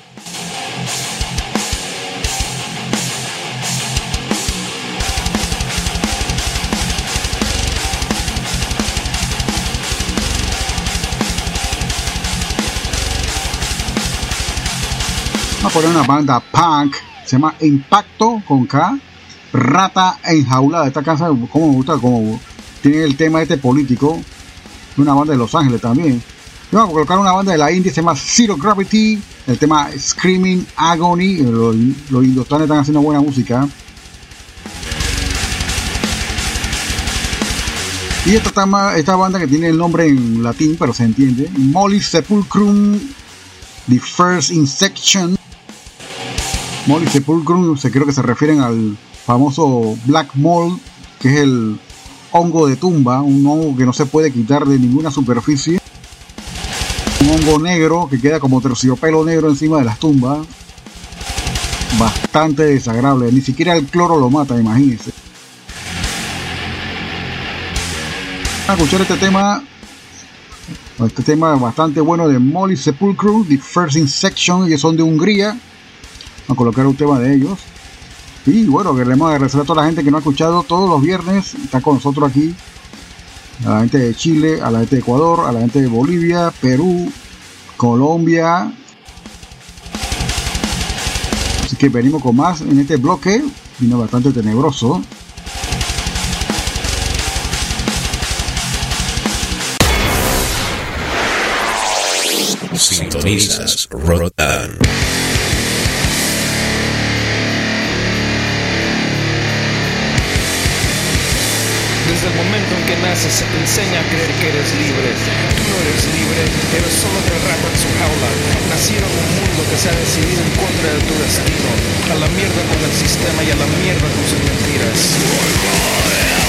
Poner una banda punk. Se llama Impacto con K. Rata enjaulada. Esta casa, como me gusta, como tiene el tema este político. Una banda de Los Ángeles también. Y vamos a colocar una banda de la India, se llama Zero Gravity. El tema Screaming Agony. Los, los indostanes están haciendo buena música. Y esta, esta banda que tiene el nombre en latín, pero se entiende. Molly Sepulcrum. The First Insection. Molly Sepulcrum, se creo que se refieren al famoso Black Mold, que es el hongo de tumba, un hongo que no se puede quitar de ninguna superficie. Un hongo negro que queda como terciopelo negro encima de las tumbas. Bastante desagradable, ni siquiera el cloro lo mata, imagínense. A escuchar este tema. Este tema bastante bueno de Molly Sepulcrum, The First Insection, que son de Hungría. A colocar un tema de ellos. Y bueno, queremos agradecer a toda la gente que nos ha escuchado todos los viernes. Está con nosotros aquí. A la gente de Chile, a la gente de Ecuador, a la gente de Bolivia, Perú, Colombia. Así que venimos con más en este bloque. Vino bastante tenebroso. Sintonizas Rot Desde el momento en que naces se te enseña a creer que eres libre. Tú no eres libre, eres solo el rato en su jaula. Nacieron en un mundo que se ha decidido en contra de tu destino. A la mierda con el sistema y a la mierda con sus mentiras.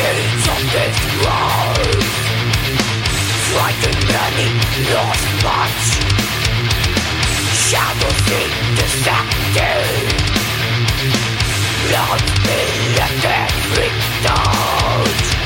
Chains of this world Frighten many, lost much Shadows in the sector Blood be every doubt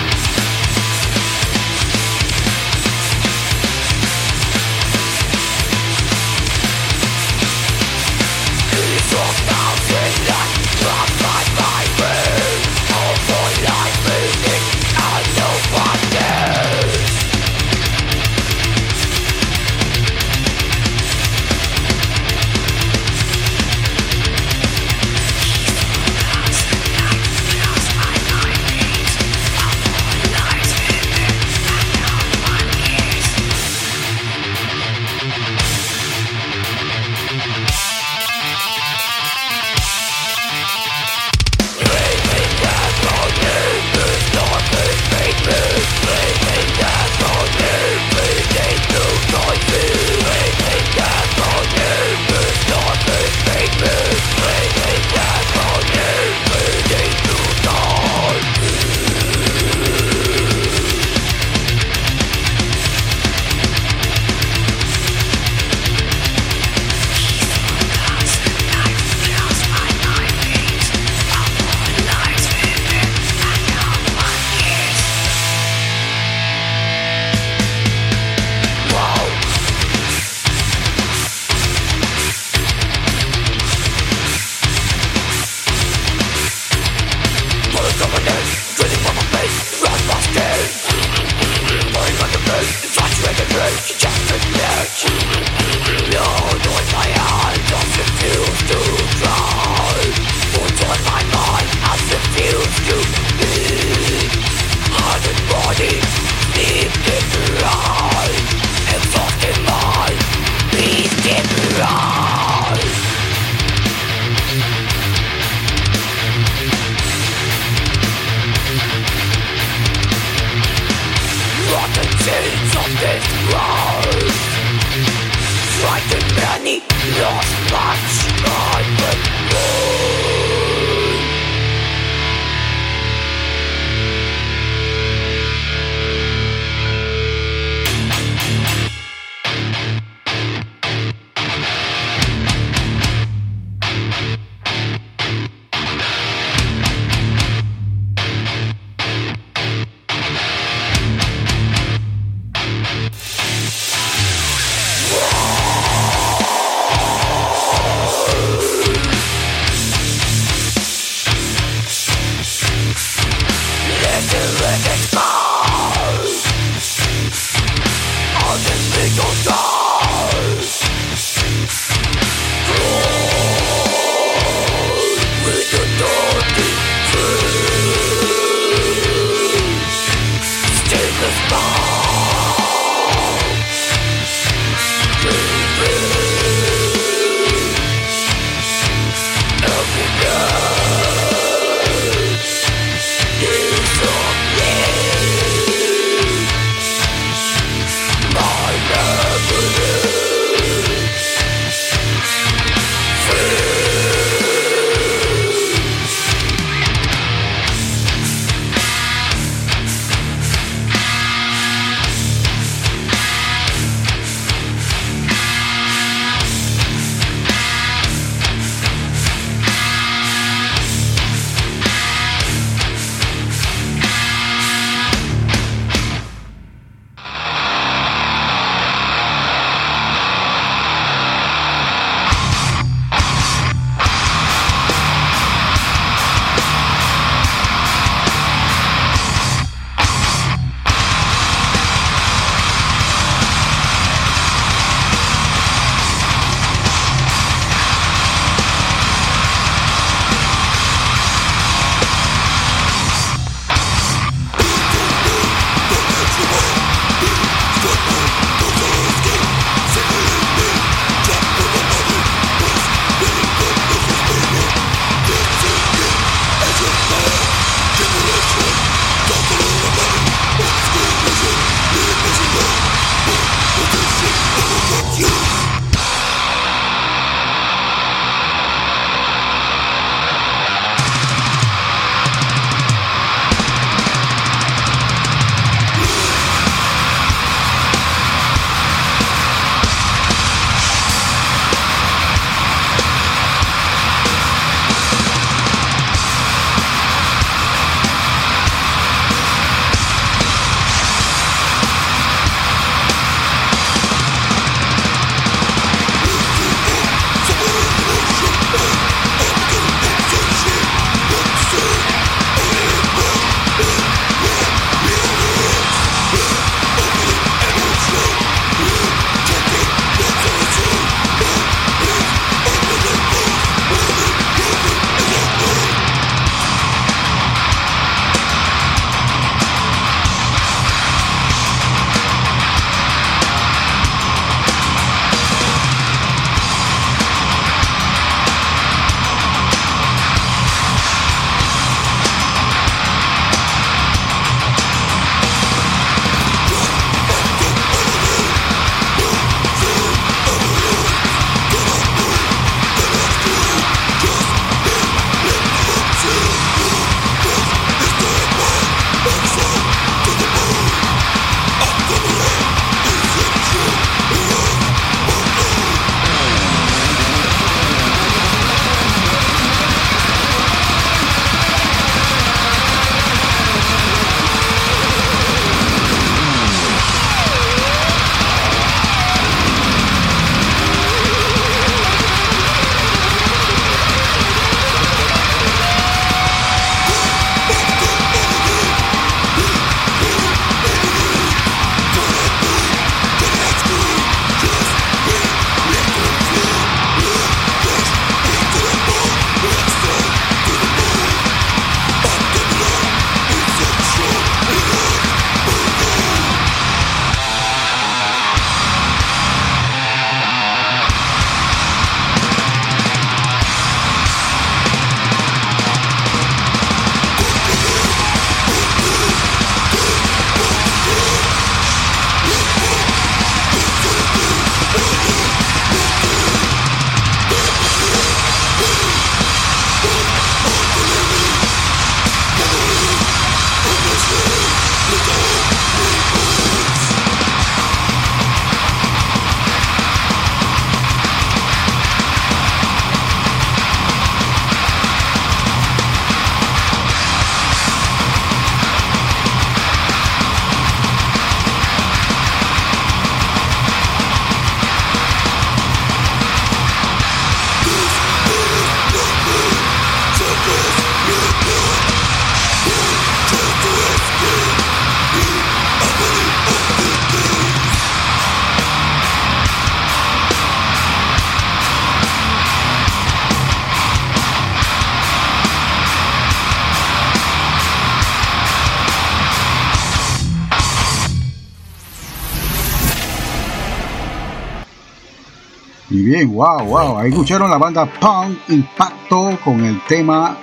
Wow, wow. Ahí escucharon la banda Punk Impacto con el tema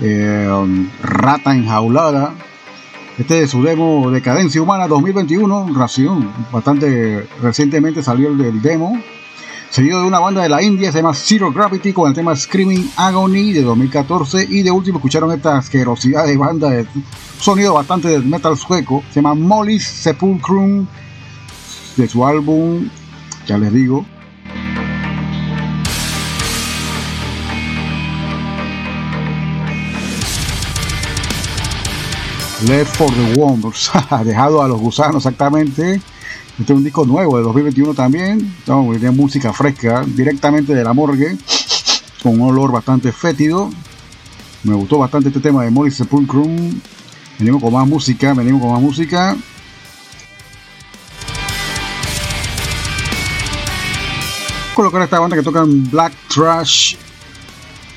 eh, Rata Enjaulada. Este es su demo Decadencia Humana 2021, ración. Bastante recientemente salió el demo. Seguido de una banda de la India, se llama Zero Gravity, con el tema Screaming Agony de 2014. Y de último escucharon esta asquerosidad de banda de sonido bastante de metal sueco. Se llama Molly's Sepulchrum, de su álbum, ya les digo, Left for the Worms, dejado a los gusanos exactamente. Este es un disco nuevo de 2021 también. tiene música fresca directamente de la morgue, con un olor bastante fétido. Me gustó bastante este tema de Molly Sepulchrum. Venimos con más música, venimos con más música. Colocar esta banda que tocan Black Trash.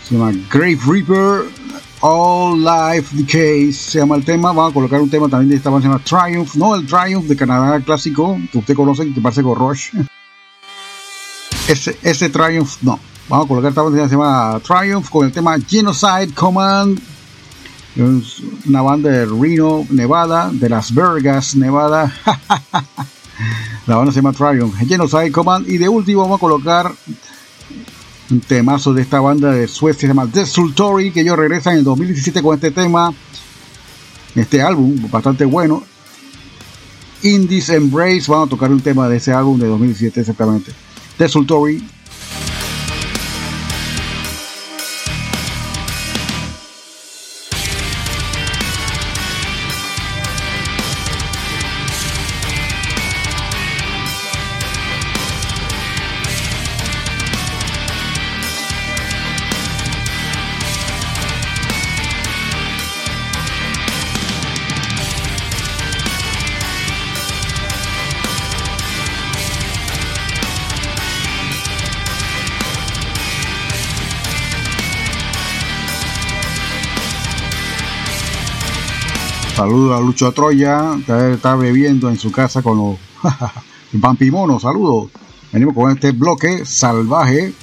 Se llama Grave Reaper. All Life Decay se llama el tema. Vamos a colocar un tema también de esta banda se llama Triumph, no el Triumph de Canadá clásico que usted conoce, que parece con Rush. Ese, ese Triumph, no. Vamos a colocar esta banda se llama Triumph con el tema Genocide Command. Es una banda de Reno, Nevada, de Las Vegas, Nevada. La banda se llama Triumph, Genocide Command. Y de último vamos a colocar un temazo de esta banda de Suecia, se llama Desultory, que ellos regresan en el 2017 con este tema, este álbum, bastante bueno. Indies Embrace, van a tocar un tema de ese álbum de 2017 exactamente. Desultory Saludos a Lucho Troya, que está bebiendo en su casa con los vampimonos. Saludos. Venimos con este bloque salvaje.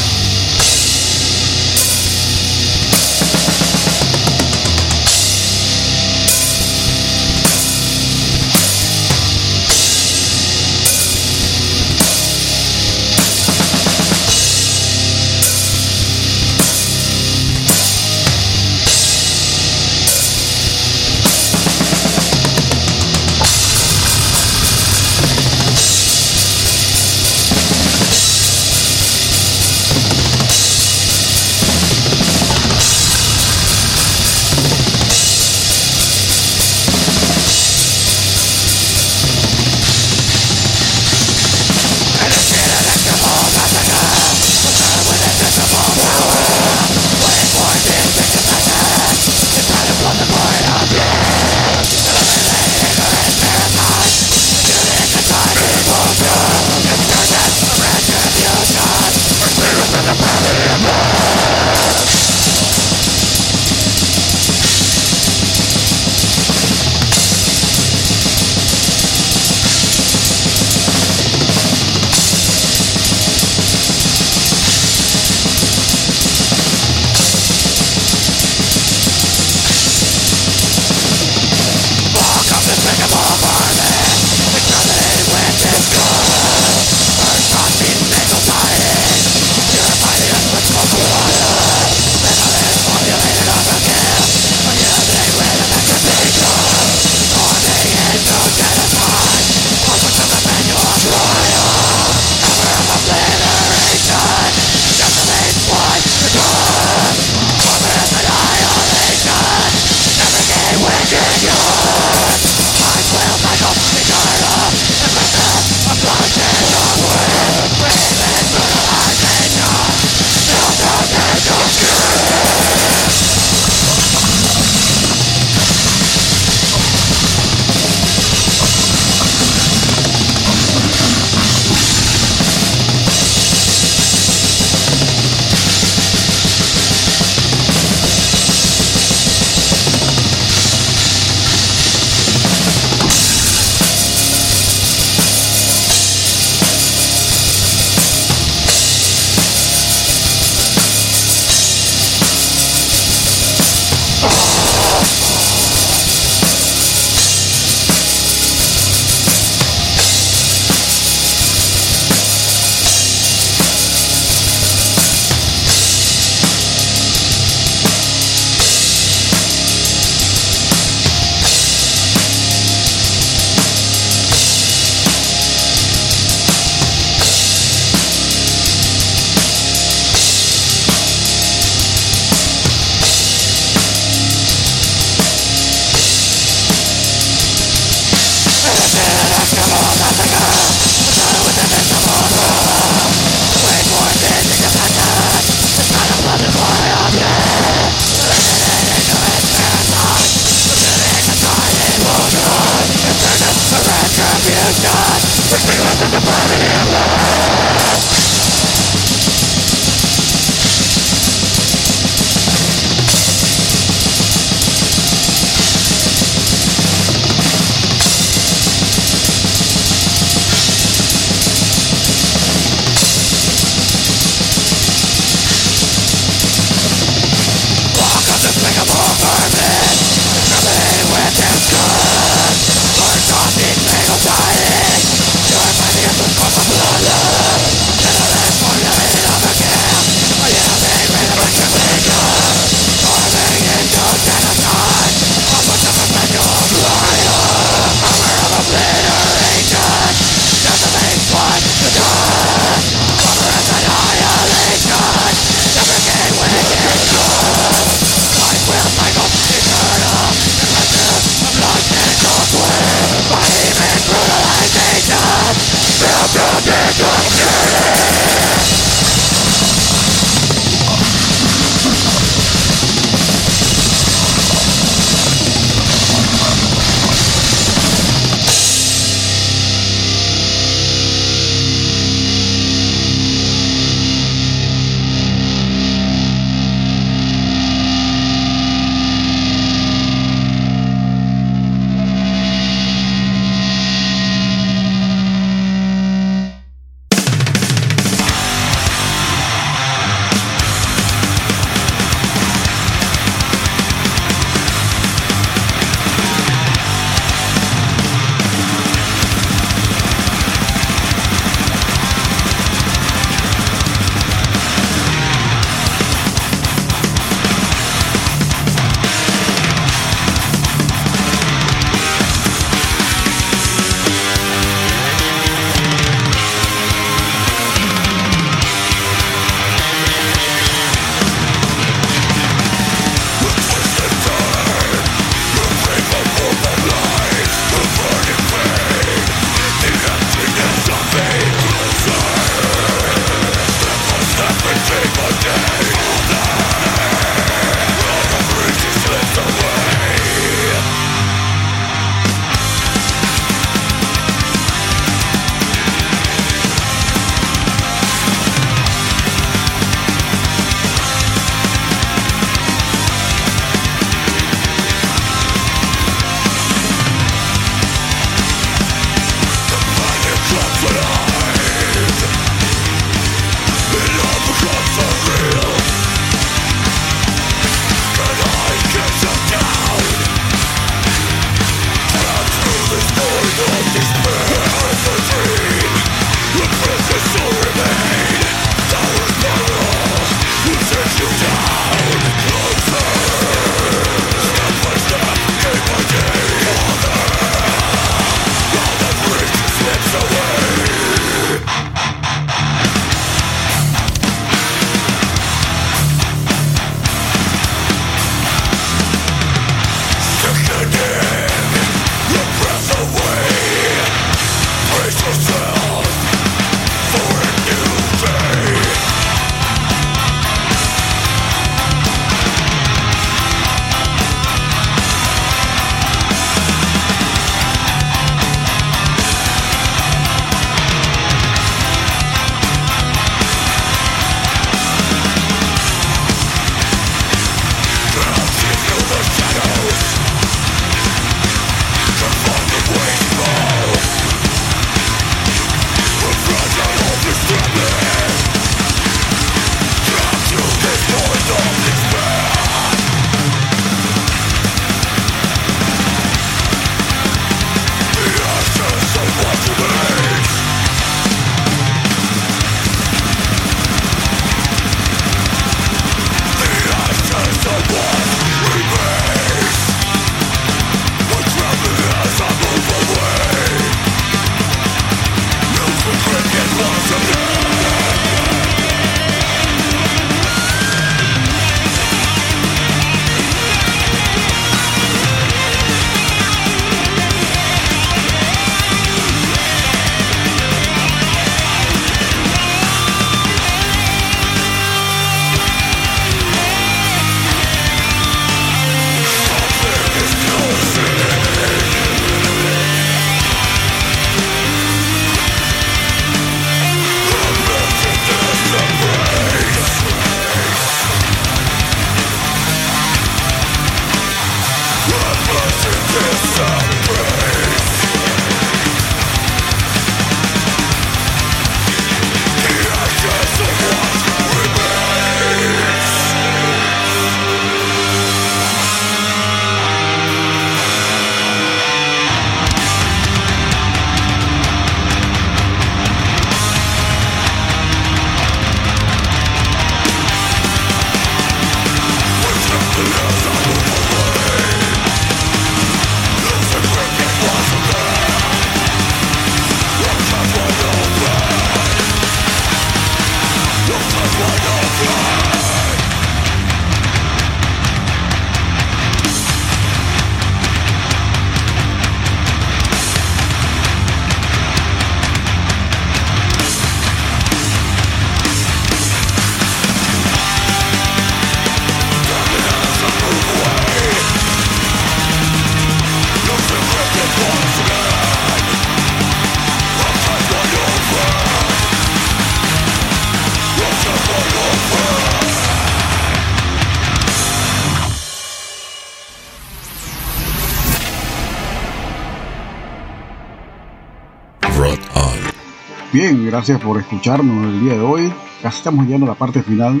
Gracias por escucharnos el día de hoy. Casi estamos llegando a la parte final.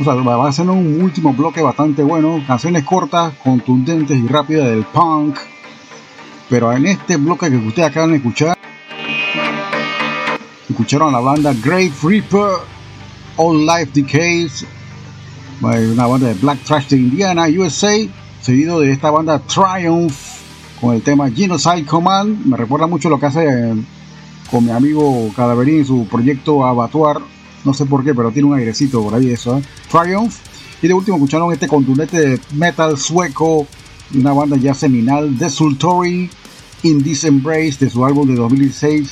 O sea, va a ser un último bloque bastante bueno. Canciones cortas, contundentes y rápidas del punk. Pero en este bloque que ustedes acaban de escuchar, escucharon a la banda Great Reaper, All Life Decays, una banda de Black Trash de Indiana, USA, seguido de esta banda Triumph con el tema Genocide Command. Me recuerda mucho lo que hace eh, con mi amigo Cadaverín en su proyecto Abatuar. No sé por qué, pero tiene un airecito por ahí eso. ¿eh? Triumph. Y de último escucharon este contundente metal sueco, una banda ya seminal, Desultory In This Embrace, de su álbum de 2016,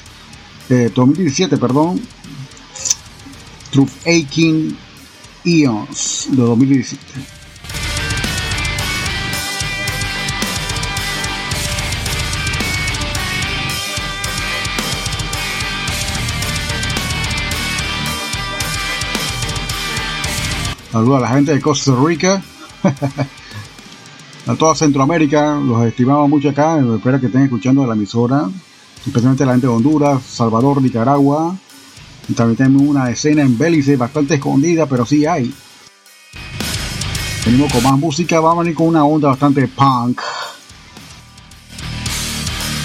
2017, perdón, Truth Aching Eons, de 2017. Saludos a la gente de Costa Rica. a toda Centroamérica, los estimamos mucho acá. Espero que estén escuchando la emisora. Especialmente la gente de Honduras, Salvador, Nicaragua. También tenemos una escena en Belice bastante escondida, pero sí hay. Venimos con más música, vamos a venir con una onda bastante punk.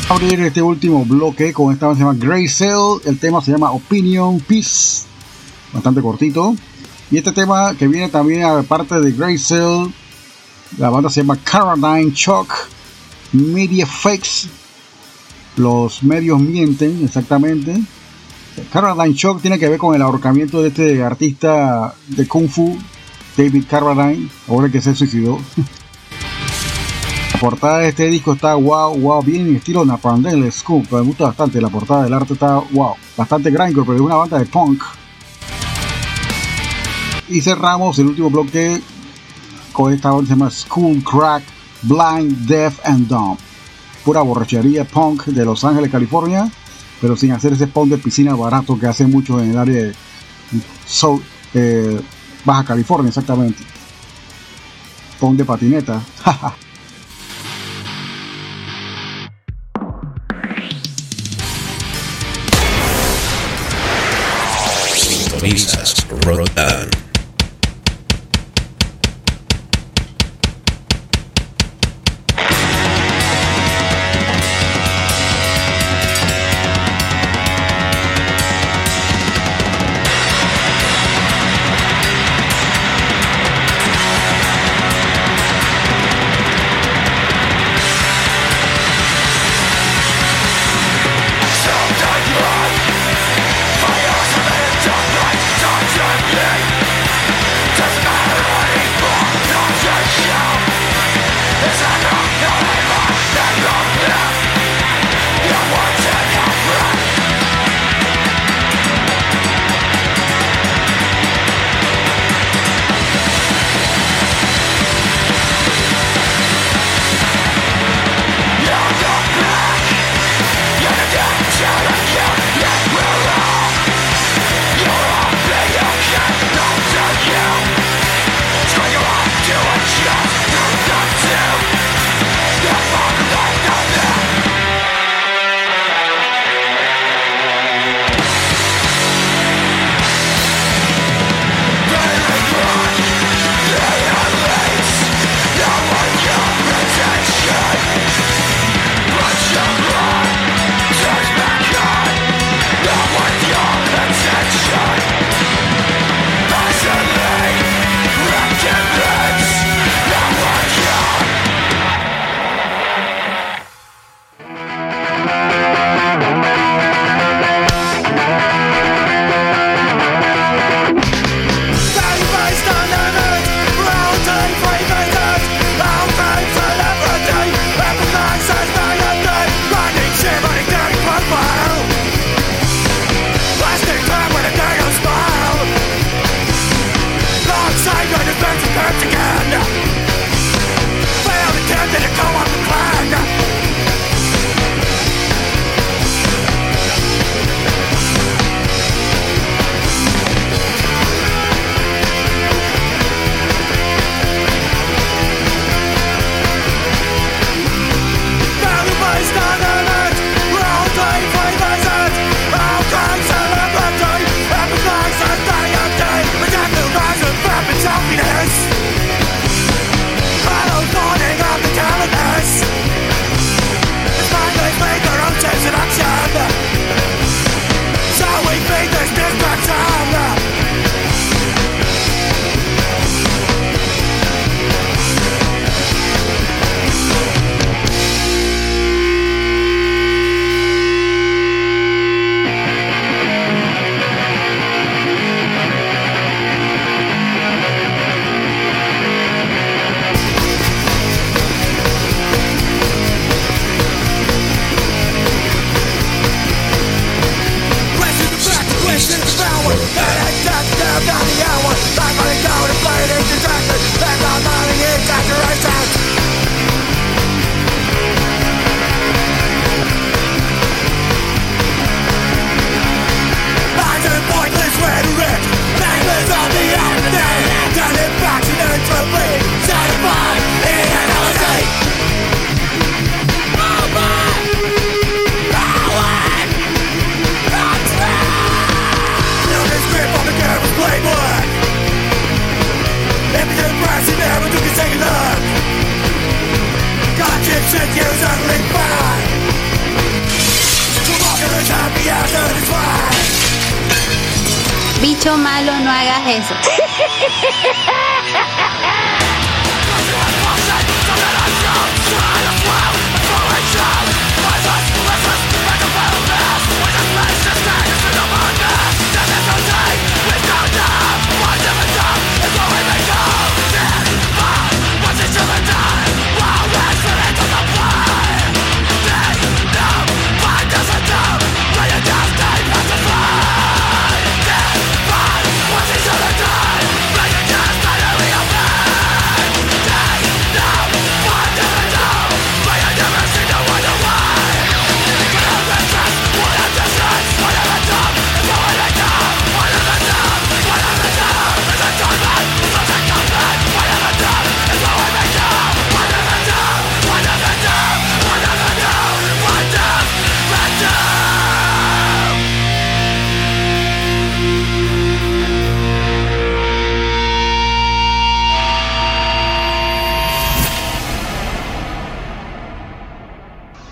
Vamos abrir este último bloque con esta banda se llama Grey Cell. El tema se llama Opinion Peace. Bastante cortito. Y este tema que viene también a parte de Grey Cell, la banda se llama Caroline Shock Media Fakes. Los medios mienten, exactamente. Caroline Shock tiene que ver con el ahorcamiento de este artista de Kung Fu, David Carradine, ahora que se suicidó. La portada de este disco está wow, wow, bien en estilo Napandel Scoop. Me gusta bastante. La portada del arte está wow, bastante grindcore, pero es una banda de punk. Y cerramos el último bloque con esta banda se llama School Crack, Blind, Deaf and Dumb. Pura borrachería punk de Los Ángeles, California, pero sin hacer ese punk de piscina barato que hacen mucho en el área de eh, Baja California, exactamente. Punk de patineta. Sintonizas Rotan. Bicho malo, no hagas eso.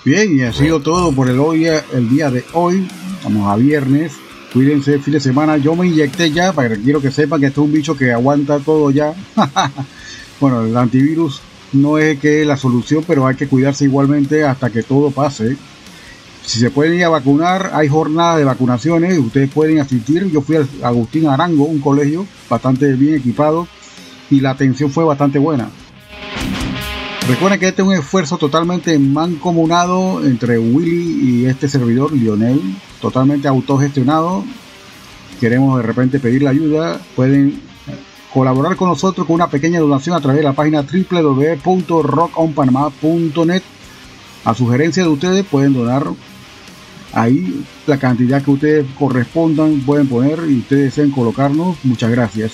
Bien, y ha sido todo por el, hoy, el día de hoy. Estamos a viernes. Cuídense, fin de semana. Yo me inyecté ya, para que quiero que sepan que este es un bicho que aguanta todo ya. bueno, el antivirus no es que es la solución, pero hay que cuidarse igualmente hasta que todo pase. Si se pueden ir a vacunar, hay jornadas de vacunaciones, ustedes pueden asistir. Yo fui al Agustín Arango, un colegio bastante bien equipado, y la atención fue bastante buena. Recuerden que este es un esfuerzo totalmente mancomunado entre Willy y este servidor, Lionel, totalmente autogestionado. Queremos de repente pedir la ayuda, pueden colaborar con nosotros con una pequeña donación a través de la página www.rockonpanama.net. A sugerencia de ustedes pueden donar ahí la cantidad que ustedes correspondan, pueden poner y ustedes deseen colocarnos. Muchas gracias.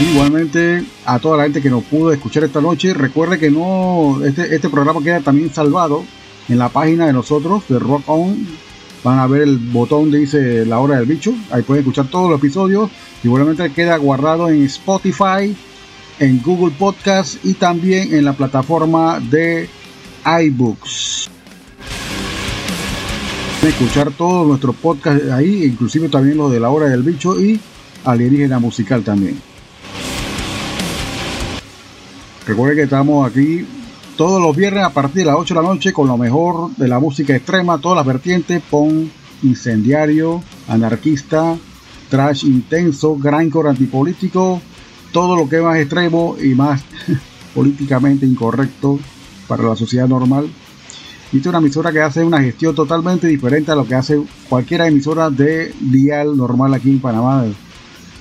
Igualmente a toda la gente que nos pudo escuchar esta noche, recuerde que no este, este programa queda también salvado en la página de nosotros de Rock On. Van a ver el botón que dice la hora del bicho, ahí pueden escuchar todos los episodios. Igualmente queda guardado en Spotify, en Google Podcast y también en la plataforma de iBooks. Escuchar todos nuestros podcasts ahí, inclusive también los de la hora del bicho y alienígena musical también. Recuerden que estamos aquí todos los viernes a partir de las 8 de la noche con lo mejor de la música extrema, todas las vertientes, pon incendiario, anarquista, trash intenso, grindcore antipolítico, todo lo que es más extremo y más políticamente incorrecto para la sociedad normal. Y esta es una emisora que hace una gestión totalmente diferente a lo que hace cualquier emisora de dial normal aquí en Panamá,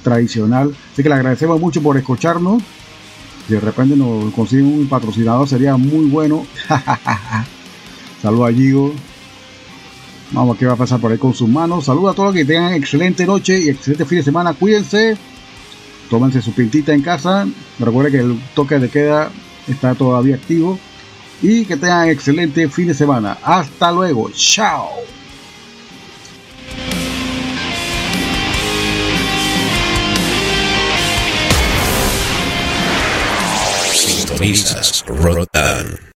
tradicional. Así que le agradecemos mucho por escucharnos de repente nos consiguen un patrocinador sería muy bueno. Saludos a Gigo. Vamos a qué va a pasar por ahí con sus manos. Saludos a todos que tengan excelente noche y excelente fin de semana. Cuídense. Tómense su pintita en casa. Recuerden que el toque de queda está todavía activo. Y que tengan excelente fin de semana. Hasta luego. Chao. Sintonizas Rotan.